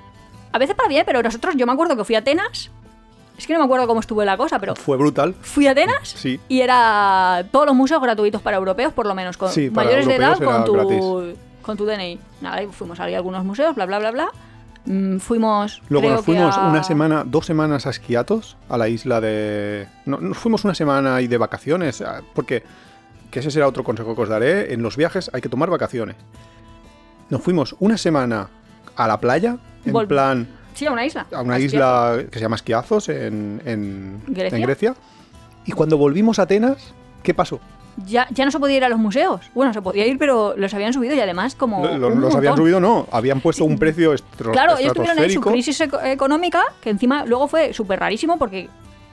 A veces para bien, pero nosotros, yo me acuerdo que fui a Atenas. Es que no me acuerdo cómo estuvo la cosa, pero Fue brutal. fui a Atenas Sí. y era todos los museos gratuitos para europeos, por lo menos, con Sí, mayores de edad con tu, con tu DNI. Nada, y fuimos a algunos museos, bla, bla, bla, bla. Mm, fuimos. Luego nos fuimos a- una semana, dos semanas a Esquiatos, a la isla de... No, nos fuimos una semana ahí de vacaciones, ah, porque, que ese será otro consejo que os daré, en los viajes hay que tomar vacaciones. Nos fuimos una semana a la playa, en Vol- plan, Sí, a una isla. a una isla que se llama Esquiazos, en, en, ¿Grecia? en Grecia. Y cuando volvimos a Atenas, ¿qué pasó? Ya, ya no se podía ir a los museos. Bueno, se podía ir, pero los habían subido y además como. Lo- lo- un los habían subido, no, habían puesto un precio estro- Claro, ellos tuvieron ahí su estratosférico. crisis eco- económica, que encima luego fue súper rarísimo porque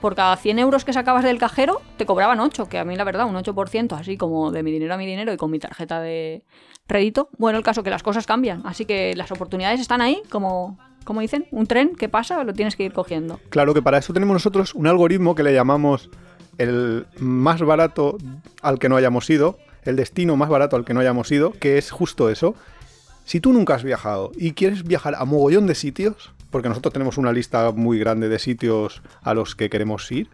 por cada 100 euros que sacabas del cajero te cobraban 8, que a mí la verdad, un 8%, así como de mi dinero a mi dinero y con mi tarjeta de rédito. Bueno, el caso que las cosas cambian, así que las oportunidades están ahí, como, como dicen, un tren que pasa, lo tienes que ir cogiendo. Claro que para eso tenemos nosotros un algoritmo que le llamamos el más barato al que no hayamos ido, el destino más barato al que no hayamos ido, que es justo eso. Si tú nunca has viajado y quieres viajar a mogollón de sitios, porque nosotros tenemos una lista muy grande de sitios a los que queremos ir,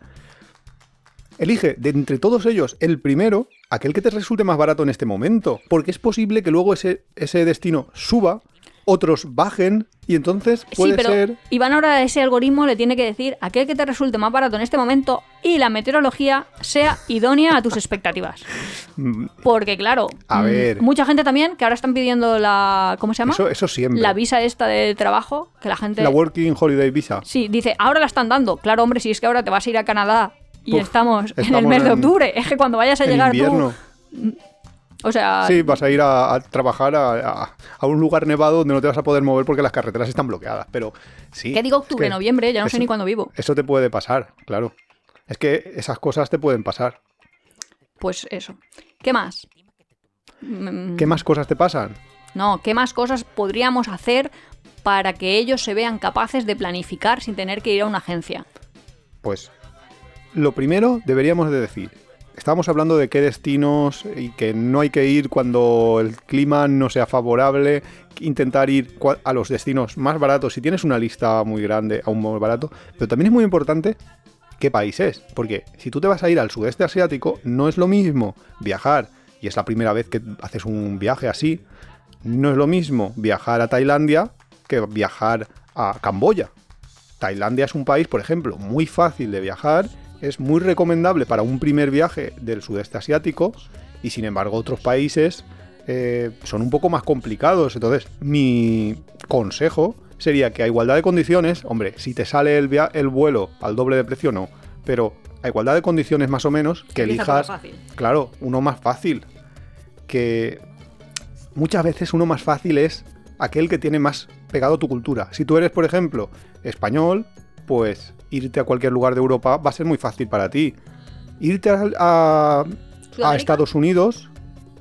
elige de entre todos ellos el primero, aquel que te resulte más barato en este momento, porque es posible que luego ese, ese destino suba, otros bajen y entonces puede sí, pero ser... Iván ahora ese algoritmo le tiene que decir aquel que te resulte más barato en este momento y la meteorología sea idónea a tus expectativas. mm, Porque claro, A mm, ver. mucha gente también que ahora están pidiendo la ¿cómo se llama? Eso, eso siempre. La visa esta de trabajo, que la gente La Working Holiday Visa. Sí, dice, ahora la están dando. Claro, hombre, si es que ahora te vas a ir a Canadá y Uf, estamos, en el mes de en- octubre, es que cuando vayas a llegar invierno. tú, o sea, Sí, vas a ir a, a trabajar a, a- a un lugar nevado donde no te vas a poder mover porque las carreteras están bloqueadas. Pero sí. ¿qué digo es octubre, que noviembre? Ya no sé ni cuándo vivo. Eso te puede pasar, claro. Es que esas cosas te pueden pasar. Pues eso. ¿Qué más? Mm, ¿Qué más cosas te pasan? No, ¿qué más cosas podríamos hacer para que ellos se vean capaces de planificar sin tener que ir a una agencia? Pues lo primero deberíamos de decir. Estamos hablando de qué destinos y que no hay que ir cuando el clima no sea favorable, intentar ir a los destinos más baratos. Si tienes una lista muy grande, aún muy barato, pero también es muy importante qué país es, porque si tú te vas a ir al sudeste asiático, no es lo mismo viajar, y es la primera vez que haces un viaje así, no es lo mismo viajar a Tailandia que viajar a Camboya. Tailandia es un país, por ejemplo, muy fácil de viajar, es muy recomendable para un primer viaje del sudeste asiático y sin embargo otros países eh, son un poco más complicados. Entonces mi consejo sería que a igualdad de condiciones, hombre, si te sale el, via- el vuelo al doble de precio no, pero a igualdad de condiciones más o menos, que elijas, fácil. claro, uno más fácil. Que muchas veces uno más fácil es aquel que tiene más pegado a tu cultura. Si tú eres, por ejemplo, español, pues irte a cualquier lugar de Europa va a ser muy fácil para ti. Irte a, a- a ¿Sudamérica? Estados Unidos,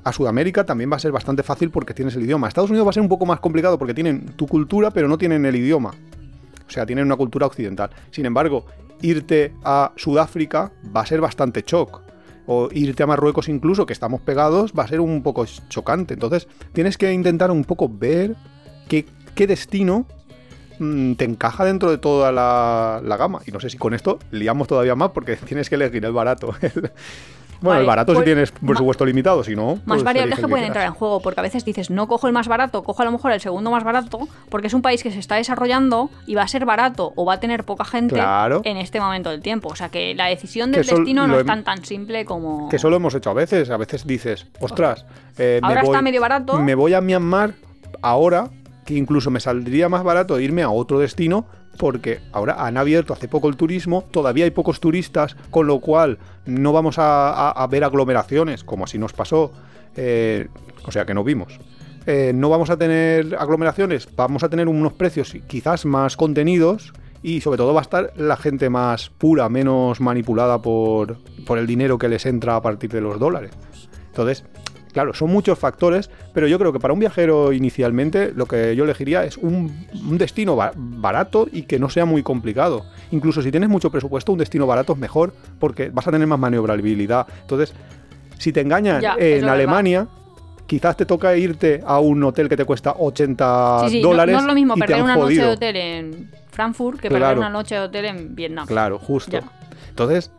a Sudamérica, también va a ser bastante fácil porque tienes el idioma. Estados Unidos va a ser un poco más complicado porque tienen tu cultura, pero no tienen el idioma. O sea, tienen una cultura occidental. Sin embargo, irte a Sudáfrica va a ser bastante shock. o irte a Marruecos incluso, que estamos pegados, va a ser un poco chocante. Entonces, tienes que intentar un poco ver qué, qué destino mm, te encaja dentro de toda la, la gama. Y no sé si con esto liamos todavía más porque tienes que elegir el barato. Bueno, Vale, el barato pues, si tienes presupuesto limitado, si no. Más pues variables que pueden entrar en juego, porque a veces dices, no cojo el más barato, cojo a lo mejor el segundo más barato, porque es un país que se está desarrollando y va a ser barato o va a tener poca gente Claro. en este momento del tiempo. O sea que la decisión del destino no es tan tan simple como... Que eso lo hemos hecho a veces. A veces dices, ostras, eh, me Ahora voy, está medio barato. Me voy a Myanmar ahora, incluso me saldría más barato irme a otro destino, porque ahora han abierto hace poco el turismo, todavía hay pocos turistas, con lo cual no vamos a ver aglomeraciones, como así nos pasó, eh, o sea que no vimos. Eh, no vamos a tener aglomeraciones, vamos a tener unos precios quizás más contenidos y sobre todo va a estar la gente más pura, menos manipulada por, por el dinero que les entra a partir de los dólares. Entonces, claro, son muchos factores, pero yo creo que para un viajero inicialmente lo que yo elegiría es un, un destino ba- barato y que no sea muy complicado. Incluso si tienes mucho presupuesto, un destino barato es mejor porque vas a tener más maniobrabilidad. Entonces, si te engañan Ya, en. Alemania, quizás te toca irte a un hotel que te cuesta 80 Sí, sí, no- dólares. no, es lo mismo perder una noche de hotel en Frankfurt que perder Claro. una noche de hotel en Vietnam. Claro, justo. Ya. Entonces,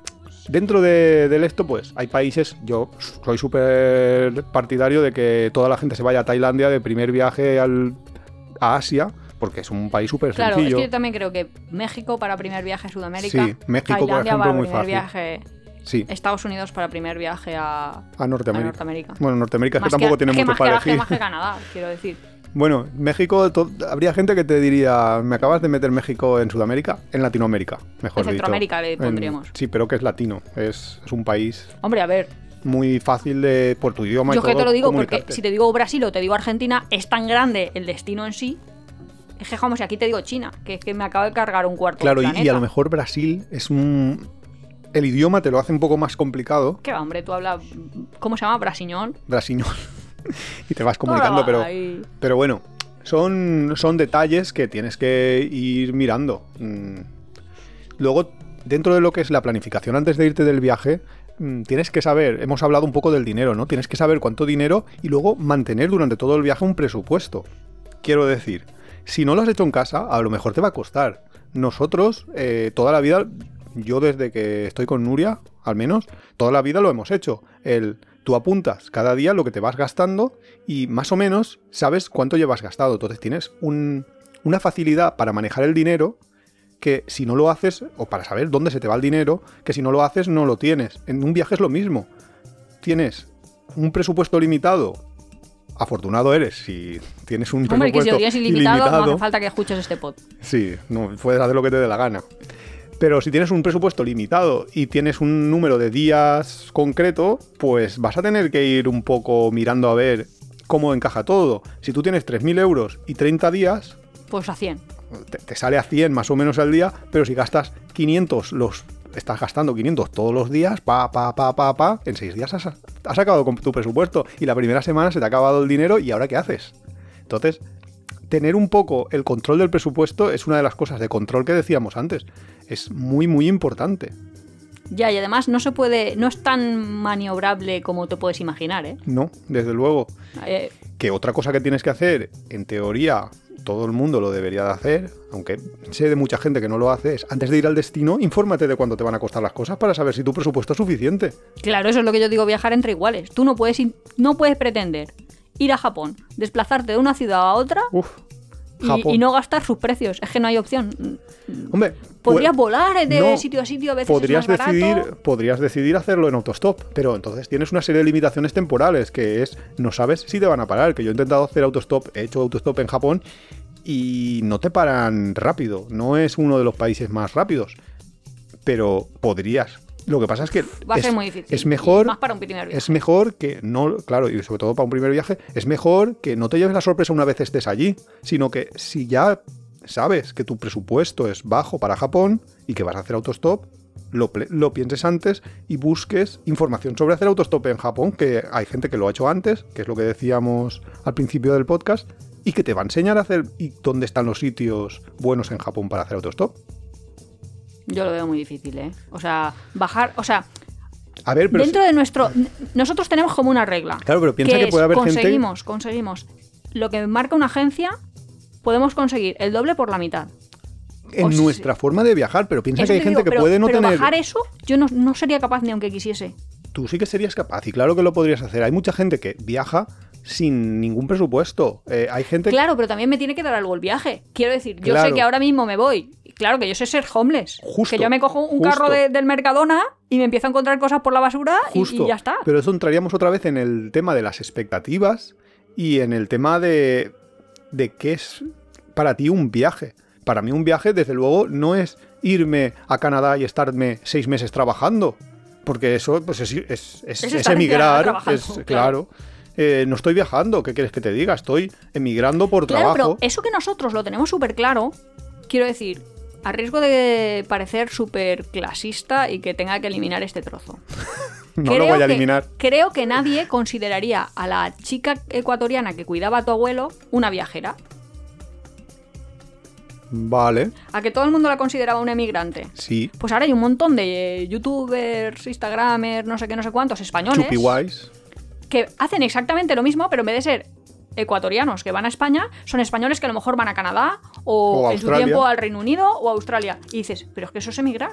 dentro de, del esto, pues hay países, yo soy súper partidario de que toda la gente se vaya a Tailandia de primer viaje al, a Asia, porque es un país súper Claro, sencillo. es que yo también creo que México para primer viaje a Sudamérica, Sí, México, por Tailandia ejemplo, para muy primer fácil. viaje, Sí, Estados Unidos para primer viaje a, a a Norteamérica. Bueno, Norteamérica es que tampoco tiene que mucho más para que, elegir. más que Canadá, quiero decir. Bueno, México, habría gente que te diría, me acabas de meter México en Sudamérica, en Latinoamérica, mejor En dicho. Centroamérica le En- pondríamos. sí, pero que es latino, es, es un país Hombre, a ver, muy fácil de, por tu idioma y yo que todo, te lo digo porque si te digo Brasil o te digo Argentina, es tan grande el destino en sí. Es que, vamos, y aquí te digo China, que es que me acabo de cargar un cuarto Claro, y, a lo mejor Brasil es un... El idioma te lo hace un poco más complicado, ¿Qué va, hombre? Tú hablas... ¿Cómo se llama? Brasiñol. brasiñol, y te vas comunicando, pero, pero bueno, son, son detalles que tienes que ir mirando. Mm. Luego, dentro de lo que es la planificación antes de irte del viaje, mm, tienes que saber, hemos hablado un poco del dinero, ¿no? Tienes que saber cuánto dinero y luego mantener durante todo el viaje un presupuesto. Quiero decir, si no lo has hecho en casa, a lo mejor te va a costar. Nosotros, eh, toda la vida, yo desde que estoy con Nuria, al menos, toda la vida lo hemos hecho. El, tú apuntas cada día lo que te vas gastando y más o menos sabes cuánto llevas gastado. Entonces tienes un- una facilidad para manejar el dinero que si no lo haces, o para saber dónde se te va el dinero, que si no lo haces no lo tienes. En un viaje es lo mismo. Tienes un presupuesto limitado. Afortunado eres si tienes un Hombre, que si presupuesto lo tienes ilimitado, no hace falta que escuches este pod. Sí, no puedes hacer lo que te dé la gana. Pero si tienes un presupuesto limitado y tienes un número de días concreto, pues vas a tener que ir un poco mirando a ver cómo encaja todo. Si tú tienes 3.000 euros y 30 días, Pues a 100. te, te sale a 100 más o menos al día, pero si gastas 500, los estás gastando 500 todos los días, pa, pa, pa, pa, pa, en 6 días has, has acabado con tu presupuesto y la primera semana se te ha acabado el dinero y ahora qué haces. Entonces, tener un poco el control del presupuesto es una de las cosas de control que decíamos antes. Es muy, muy importante. Ya, y además no se puede, no es tan maniobrable como te puedes imaginar, ¿eh? No, desde luego. Eh, Que otra cosa que tienes que hacer, en teoría, todo el mundo lo debería de hacer, aunque sé de mucha gente que no lo hace, es antes de ir al destino, infórmate de cuánto te van a costar las cosas para saber si tu presupuesto es suficiente. Claro, eso es lo que yo digo, viajar entre iguales. Tú no puedes, no puedes pretender ir a Japón, desplazarte de una ciudad a otra Uf, Japón. y no gastar sus precios. Es que no hay opción. Hombre, Podrías pu- volar de no, sitio a sitio, a veces podrías es más barato. decidir, podrías decidir hacerlo en autostop, pero entonces tienes una serie de limitaciones temporales, que es no sabes si te van a parar. Que yo he intentado hacer autostop, he hecho autostop en Japón y no te paran rápido. No es uno de los países más rápidos, pero podrías. Lo que pasa es que Va a es, ser muy difícil. es mejor Más para un primer viaje. es mejor que no, claro, y sobre todo para un primer viaje, es mejor que no te lleves la sorpresa una vez estés allí, sino que si ya sabes que tu presupuesto es bajo para Japón y que vas a hacer autostop, lo, lo pienses antes y busques información sobre hacer autostop en Japón, que hay gente que lo ha hecho antes, que es lo que decíamos al principio del podcast, y que te va a enseñar a hacer y dónde están los sitios buenos en Japón para hacer autostop. Yo lo veo muy difícil, ¿eh? O sea, bajar, o sea, A ver, pero Dentro de nuestro. Nosotros tenemos como una regla. Claro, pero piensa que puede haber gente- conseguimos, conseguimos. Lo que marca una agencia, podemos conseguir el doble por la mitad. en o sea, nuestra forma de viajar, pero piensa que hay te gente digo, que pero- puede no pero tener. bajar eso, yo no, no sería capaz ni aunque quisiese. Tú sí que serías capaz, y claro que lo podrías hacer. Hay mucha gente que viaja sin ningún presupuesto. Eh, hay gente Claro, pero también me tiene que dar algo el viaje. Quiero decir, yo Claro. sé que ahora mismo me voy. Claro que yo sé ser homeless. Justo, que yo me cojo un justo. carro de- del Mercadona y me empiezo a encontrar cosas por la basura y- Justo. y, ya está. Pero eso entraríamos otra vez en el tema de las expectativas y en el tema de, de qué es para ti un viaje. Para mí un viaje, desde luego, no es irme a Canadá y estarme seis meses trabajando. Porque eso pues es, emigrar. Es- claro. claro. Eh, no estoy viajando, ¿qué quieres que te diga? Estoy emigrando por Claro, trabajo. pero eso que nosotros lo tenemos súper claro, quiero decir, a riesgo de parecer súper clasista y que tenga que eliminar este trozo. no lo voy a que- eliminar. Creo que nadie consideraría a la chica ecuatoriana que cuidaba a tu abuelo una viajera. Vale, A que todo el mundo la consideraba una emigrante. sí. Pues ahora hay un montón de youtubers, instagramers, no sé qué, no sé cuántos, españoles, Chupi Wise. que hacen exactamente lo mismo, pero en vez de ser ecuatorianos que van a España, son españoles que a lo mejor van a Canadá o, en su tiempo al Reino Unido o a Australia. Y dices, pero es que eso es emigrar.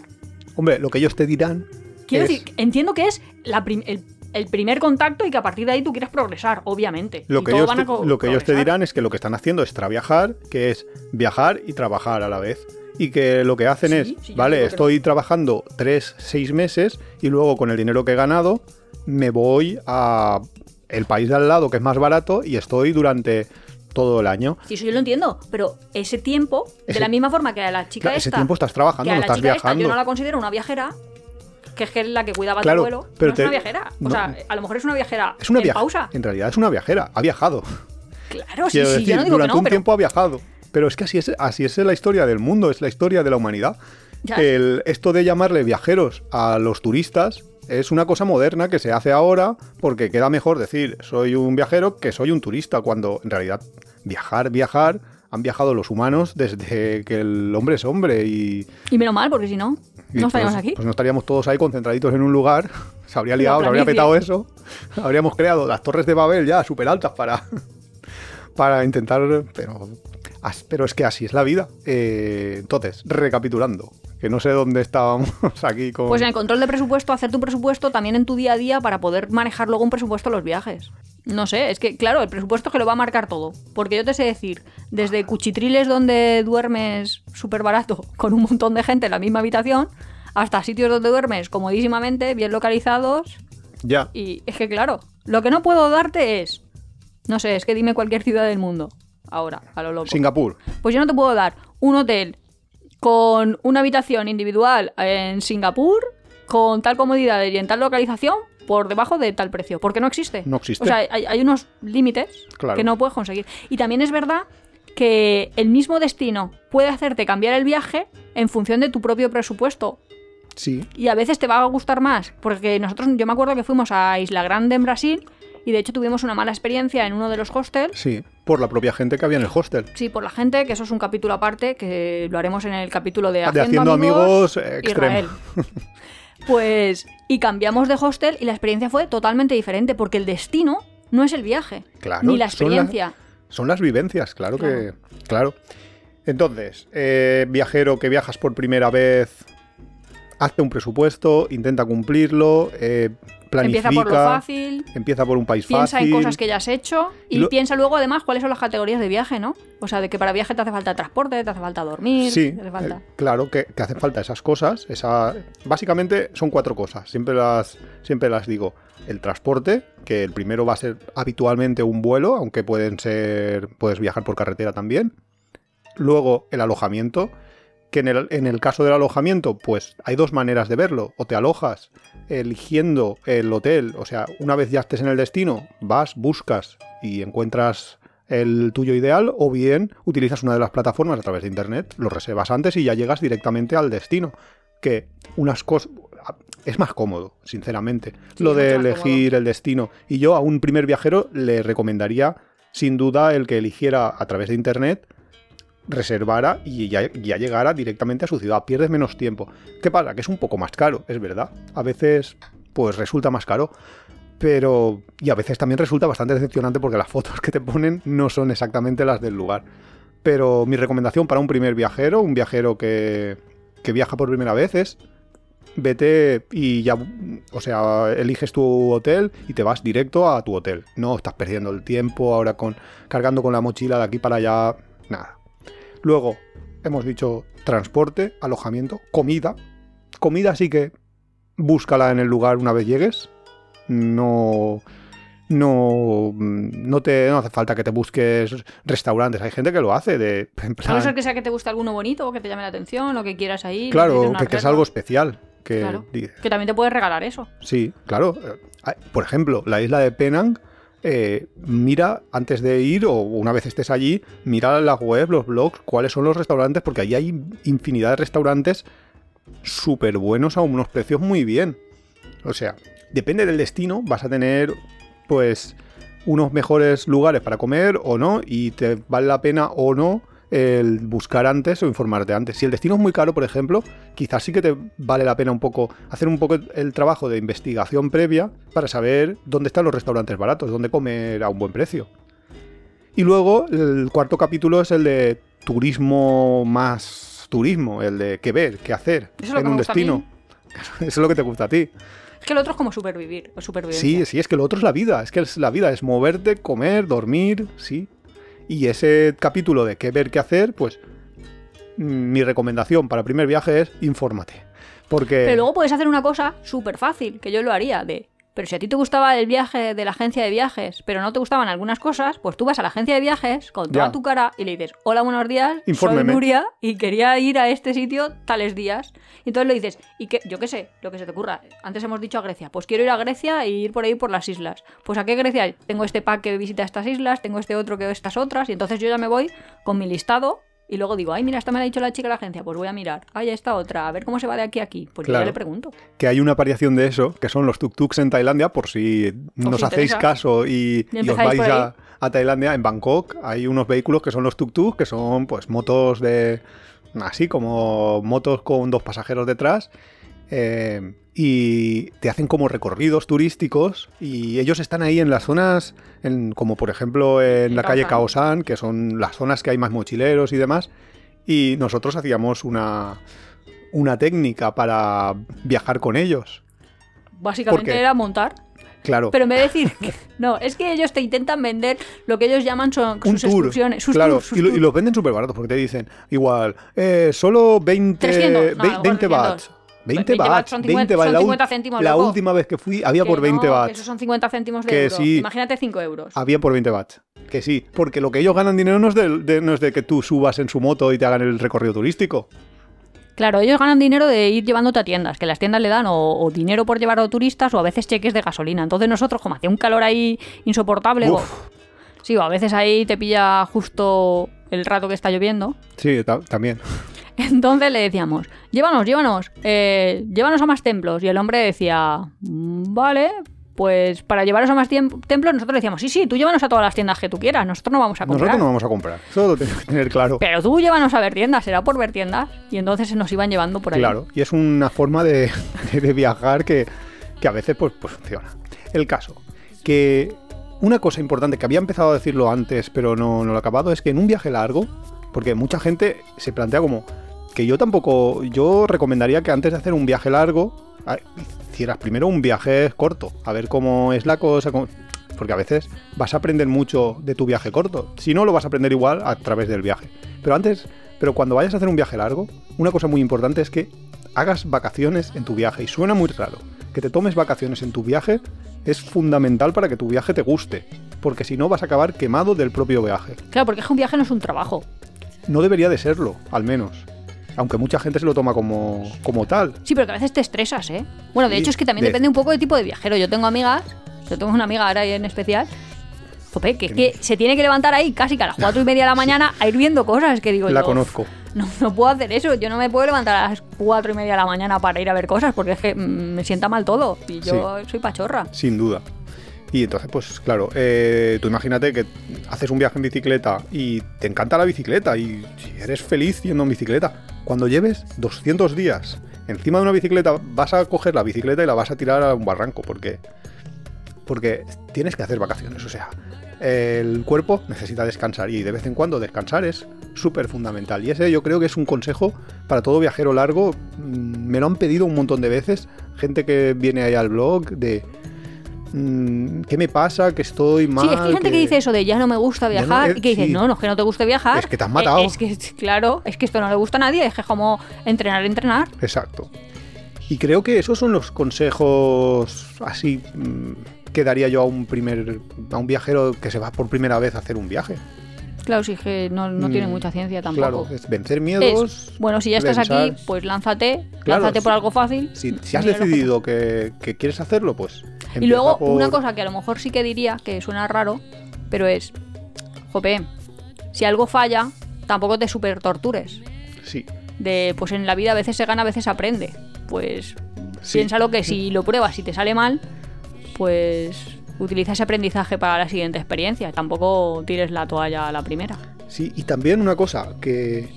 Hombre, lo que ellos te dirán. Quiero es- decir, entiendo que es la el, el primer contacto y que a partir de ahí tú quieres progresar, obviamente. Lo que, ellos te, co- lo que ellos te progresar. dirán es que lo que están haciendo es traviajar, que es viajar y trabajar a la vez. Y que lo que hacen Sí, es, sí, vale, estoy trabajando tres, seis meses y luego con el dinero que he ganado me voy a el país de al lado que es más barato y estoy durante todo el año. Sí, eso yo lo entiendo, pero ese tiempo, de Ese- la misma forma que a la chica Claro, ese esta, tiempo estás trabajando, no estás esta viajando. yo no la considero una viajera, que es que es la que cuidaba Claro, tu abuelo, pero no te- es una viajera. O no. sea, a lo mejor es una viajera Es una en pausa. En realidad es una viajera, ha viajado. Claro, sí, Quiero sí, decir, yo no digo que durante no, un pero tiempo ha viajado. Pero es que así es, así es la historia del mundo, es la historia de la humanidad. El, esto de llamarle viajeros a los turistas es una cosa moderna que se hace ahora porque queda mejor decir soy un viajero que soy un turista, cuando en realidad viajar, viajar, han viajado los humanos desde que el hombre es hombre y, Y menos mal, porque si no, no estaríamos pues, aquí. Pues no estaríamos todos ahí concentraditos en un lugar, se habría liado, se habría petado eso, habríamos creado las torres de Babel ya súper altas para, para intentar... Pero, pero es que así es la vida. Eh, entonces, recapitulando, que no sé dónde estábamos aquí con... Pues en el control de presupuesto, hacer tu presupuesto también en tu día a día para poder manejar luego un presupuesto los viajes. No sé, es que claro, el presupuesto es que lo va a marcar todo. Porque yo te sé decir, desde cuchitriles donde duermes súper barato con un montón de gente en la misma habitación, hasta sitios donde duermes comodísimamente, bien localizados. Ya, Y es que claro, lo que no puedo darte es, no sé, es que dime cualquier ciudad del mundo. Ahora, a lo loco. Singapur. Pues yo no te puedo dar un hotel con una habitación individual en Singapur, con tal comodidad y en tal localización, por debajo de tal precio, porque no existe. No existe. O sea, hay, hay unos límites Claro. que no puedes conseguir. Y también es verdad que el mismo destino puede hacerte cambiar el viaje en función de tu propio presupuesto. Sí, Y a veces te va a gustar más, porque nosotros, yo me acuerdo que fuimos a Isla Grande en Brasil y de hecho tuvimos una mala experiencia en uno de los hostels sí, por la propia gente que había en el hostel. Sí, por la gente, que eso es un capítulo aparte, que lo haremos en el capítulo de De Haciendo, Haciendo Amigos, eh, Israel. pues, y cambiamos de hostel y la experiencia fue totalmente diferente, porque el destino no es el viaje, Claro, ni la son la- experiencia. Son las vivencias, claro, que. Claro. Entonces, eh, viajero que viajas por primera vez, hazte un presupuesto, intenta cumplirlo, eh, planifica. Empieza por lo fácil, empieza por un país piensa fácil. en cosas que ya has hecho y, lo- piensa luego además cuáles son las categorías de viaje, ¿no? O sea, de que para viaje te hace falta transporte, te hace falta dormir, Sí, te hace falta... eh, claro que, que hacen falta esas cosas. Esa, básicamente son cuatro cosas. Siempre las, siempre las digo. El transporte, que el primero va a ser habitualmente un vuelo, aunque pueden ser. puedes viajar por carretera también. Luego el alojamiento, que en el, en el caso del alojamiento, pues hay dos maneras de verlo. O te alojas eligiendo el hotel, o sea, una vez ya estés en el destino, vas, buscas y encuentras el tuyo ideal, o bien utilizas una de las plataformas a través de internet, lo reservas antes y ya llegas directamente al destino. Que unas cosas. Es más cómodo, sinceramente, Sí, lo de elegir el destino. Y yo a un primer viajero le recomendaría, sin duda, el que eligiera a través de internet reservara y ya, ya llegara directamente a su ciudad. Pierdes menos tiempo. ¿Qué pasa? Que es un poco más caro, es verdad. A veces pues resulta más caro. Pero, y a veces también resulta bastante decepcionante porque las fotos que te ponen no son exactamente las del lugar. Pero mi recomendación para un primer viajero, un viajero que, que viaja por primera vez, es vete y ya, o sea, eliges tu hotel y te vas directo a tu hotel. No estás perdiendo el tiempo ahora con cargando con la mochila de aquí para allá, nada. Luego, hemos dicho transporte, alojamiento, comida. Comida sí que búscala en el lugar una vez llegues. No no, no te no hace falta que te busques restaurantes. Hay gente que lo hace de en A no ser que sea que te guste alguno bonito o que te llame la atención o que quieras ahí. claro, que, que es algo especial. Que Claro. Que también te puedes regalar eso. Sí, claro. Eh, Por ejemplo, la isla de Penang, eh, mira antes de ir o una vez estés allí, mira la web, los blogs, cuáles son los restaurantes, porque ahí hay infinidad de restaurantes súper buenos a unos precios muy bien. O sea, depende del destino, vas a tener pues unos mejores lugares para comer o no, y te vale la pena o no el buscar antes o informarte antes. Si el destino es muy caro, por ejemplo, quizás sí que te vale la pena un poco hacer un poco el trabajo de investigación previa para saber dónde están los restaurantes baratos, dónde comer a un buen precio. Y luego el cuarto capítulo es el de turismo más turismo, el de qué ver, qué hacer lo en un destino. Eso es lo que te gusta a ti. Es que el otro es como supervivir. O supervivencia. Sí, sí, es que lo otro es la vida. Es que es la vida, es moverte, comer, dormir, sí. Y ese capítulo de qué ver, qué hacer, pues mm, mi recomendación para primer viaje es infórmate. Porque Pero luego puedes hacer una cosa súper fácil, que yo lo haría, de... Pero si a ti te gustaba el viaje de la agencia de viajes, pero no te gustaban algunas cosas, pues tú vas a la agencia de viajes con toda Ya. tu cara y le dices, hola, buenos días, soy Infórmeme. Nuria y quería ir a este sitio tales días. Y entonces le dices, y que, yo qué sé, lo que se te ocurra. Antes hemos dicho a Grecia, pues quiero ir a Grecia e ir por ahí por las islas. Pues a qué Grecia tengo este pack que visita estas islas, tengo este otro que estas otras, y entonces yo ya me voy con mi listado y luego digo, ay, mira, esta me la ha dicho la chica de la agencia, pues voy a mirar. Ay, esta otra, a ver cómo se va de aquí a aquí. Pues yo ya le pregunto. que hay una variación de eso, que son los tuk-tuks en Tailandia, por si nos os hacéis interesa. caso y, Y y os vais a, a Tailandia, en Bangkok hay unos vehículos que son los tuk-tuks, que son pues motos de... así como motos con dos pasajeros detrás. eh, y te hacen como recorridos turísticos y ellos están ahí en las zonas, en- como por ejemplo en la calle Khao Khao San, que son las zonas que hay más mochileros y demás. Y nosotros hacíamos una, una técnica para viajar con ellos. Básicamente era montar. Claro, Pero en vez de decir, que- no, es que ellos te intentan vender lo que ellos llaman son sus tour. excursiones. Sus claro, tours, sus y, lo- y tours. los venden súper baratos porque te dicen, igual, eh, solo 20, 300, no, ve- a lo mejor 20 300. Bahts. 20 20 bahts bahts, son 20 50 bahts. son La, ul- 50 céntimos, la loco. última vez que fui había Que por no, 20 que bahts. Esos son 50 céntimos de Que euro. sí. Imagínate 5 euros. Había por 20 bahts. Que sí, porque lo que ellos ganan dinero no es de, de- no es de que tú subas en su moto y te hagan el recorrido turístico. Claro, ellos ganan dinero de ir llevándote a tiendas, que las tiendas le dan o, o dinero por llevar a turistas o a veces cheques de gasolina. Entonces nosotros, como hacía un calor ahí insoportable, o- sí, o a veces ahí te pilla justo el rato que está lloviendo. Sí, ta- también. Entonces le decíamos, llévanos, llévanos, eh, llévanos a más templos. Y el hombre decía, "Mm, vale, pues para llevaros a más templos nosotros le decíamos, sí, sí, tú llévanos a todas las tiendas que tú quieras, nosotros no vamos a comprar. Nosotros no vamos a comprar. Eso lo tenemos que tener claro. Pero tú llévanos a ver tiendas, será por ver tiendas. Y entonces se nos iban llevando por ahí. Claro, y es una forma de, de- de viajar que, que a veces pues, pues funciona. El caso, que una cosa importante que había empezado a decirlo antes, pero no, no lo he acabado, es que en un viaje largo, porque mucha gente se plantea como que yo tampoco, yo recomendaría que antes de hacer un viaje largo, hicieras primero un viaje corto, a ver cómo es la cosa, cómo- porque a veces vas a aprender mucho de tu viaje corto. Si no, lo vas a aprender igual a través del viaje. Pero antes, pero cuando vayas a hacer un viaje largo, una cosa muy importante es que hagas vacaciones en tu viaje. Y suena muy raro. Que te tomes vacaciones en tu viaje es fundamental para que tu viaje te guste. Porque si no vas a acabar quemado del propio viaje. Claro, porque es que un viaje no es un trabajo. No debería de serlo, al menos. Aunque mucha gente se lo toma como, como tal. Sí, pero que a veces te estresas, ¿eh? Bueno, de Sí, hecho es que también de- depende un poco del tipo de viajero. Yo tengo amigas, yo tengo una amiga ahora en especial, jope, que, es que se tiene que levantar ahí casi que a las cuatro y media de la mañana a ir viendo cosas que digo La yo, conozco. No, no puedo hacer eso. Yo no me puedo levantar a las cuatro y media de la mañana para ir a ver cosas porque es que mm, me sienta mal todo. Y yo soy pachorra. Sin duda. Y entonces, pues claro, eh, tú imagínate que haces un viaje en bicicleta y te encanta la bicicleta y eres feliz yendo en bicicleta. Cuando lleves 200 días encima de una bicicleta, vas a coger la bicicleta y la vas a tirar a un barranco porque, porque tienes que hacer vacaciones. O sea, el cuerpo necesita descansar y de vez en cuando descansar es súper fundamental. Y ese yo creo que es un consejo para todo viajero largo. Mm, me lo han pedido un montón de veces. Gente que viene ahí al blog de Mm, ¿qué me pasa? Que estoy mal. Sí, es que hay gente que... dice eso de ya no me gusta viajar y que dice, no, no es que no te guste viajar. Es que te has matado. Eh, es, que, claro, es que esto no le gusta a nadie, es que es como entrenar, entrenar. Exacto. Y creo que esos son los consejos así mm, que daría yo a un primer a un viajero que se va por primera vez a hacer un viaje. Claro, sí, que no, tiene mm, mucha ciencia tampoco. Claro, es vencer miedos. bueno, si ya estás aquí, pues lánzate, lánzate por algo fácil. Si, has decidido que, quieres hacerlo, pues. Y luego, una cosa que a lo mejor sí que diría, que suena raro, pero es, jope, si algo falla, tampoco te super tortures. Sí. De, pues en la vida a veces se gana, a veces se aprende. Pues piénsalo que si lo pruebas y te sale mal, pues utiliza ese aprendizaje para la siguiente experiencia. Tampoco tires la toalla a la primera. Sí, y también una cosa, que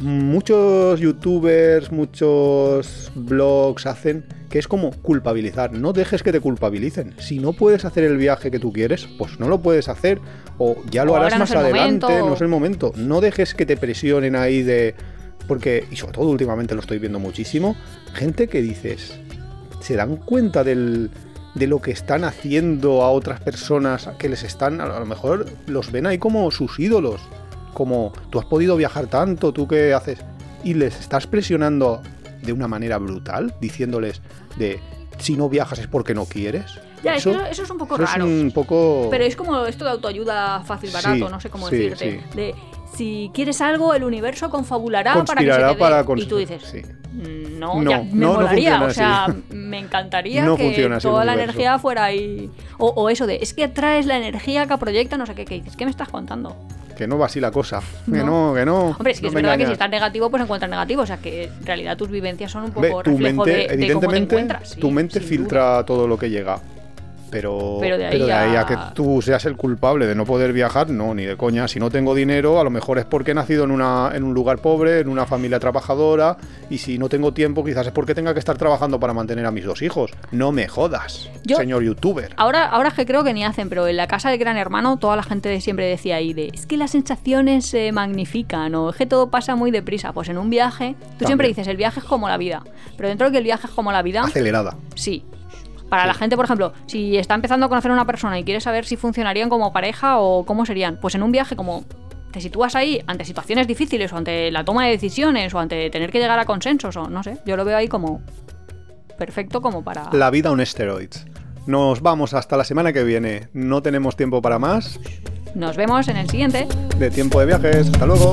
muchos youtubers, muchos blogs hacen, que es como culpabilizar. No dejes que te culpabilicen. Si no puedes hacer el viaje que tú quieres, pues no lo puedes hacer. O ya lo harás más adelante, no es el momento. No dejes que te presionen ahí de... Porque, y sobre todo últimamente lo estoy viendo muchísimo, gente que dices, se dan cuenta del, de lo que están haciendo a otras personas que les están, a lo mejor los ven ahí como sus ídolos, como tú has podido viajar tanto, tú qué haces, y les estás presionando de una manera brutal, diciéndoles de si no viajas es porque no quieres. Ya, eso, eso, es un poco raro. un poco... Pero es como esto de autoayuda fácil, barato, no sé cómo decirte. De si quieres algo, el universo confabulará para que se te para Y tú dices, mm, no, ya, me molaría, o sea, me encantaría que toda la energía fuera ahí. O, eso de, es que traes la energía que proyecta, no sé qué, ¿qué dices? ¿Qué me estás contando? Que no va así la cosa, que no, que no. Hombre, es que es verdad que si estás negativo, pues encuentras negativo, o sea que en realidad tus vivencias son un poco reflejo de, evidentemente, cómo te encuentras. tu mente filtra todo lo que llega. Pero, de ahí, a... que tú seas el culpable de no poder viajar, no, ni de coña. Si no tengo dinero, a lo mejor es porque he nacido en, una, en un lugar pobre, en una familia trabajadora, y si no tengo tiempo, quizás es porque tenga que estar trabajando para mantener a mis dos hijos. No me jodas, señor youtuber. Ahora, ahora es que creo que ni hacen, pero en la casa del gran hermano toda la gente siempre decía ahí de, es que las sensaciones se magnifican, o es que todo pasa muy deprisa. Pues en un viaje, tú siempre dices, el viaje es como la vida, pero dentro de que el viaje es como la vida... Acelerada. Sí, para la gente, por ejemplo, si está empezando a conocer a una persona y quiere saber si funcionarían como pareja o cómo serían, pues en un viaje como te sitúas ahí ante situaciones difíciles o ante la toma de decisiones o ante tener que llegar a consensos o no sé, yo lo veo ahí como perfecto como para... La vida un steroids. Nos vamos hasta la semana que viene. No tenemos tiempo para más. Nos vemos en el siguiente. De tiempo de viajes. Hasta luego.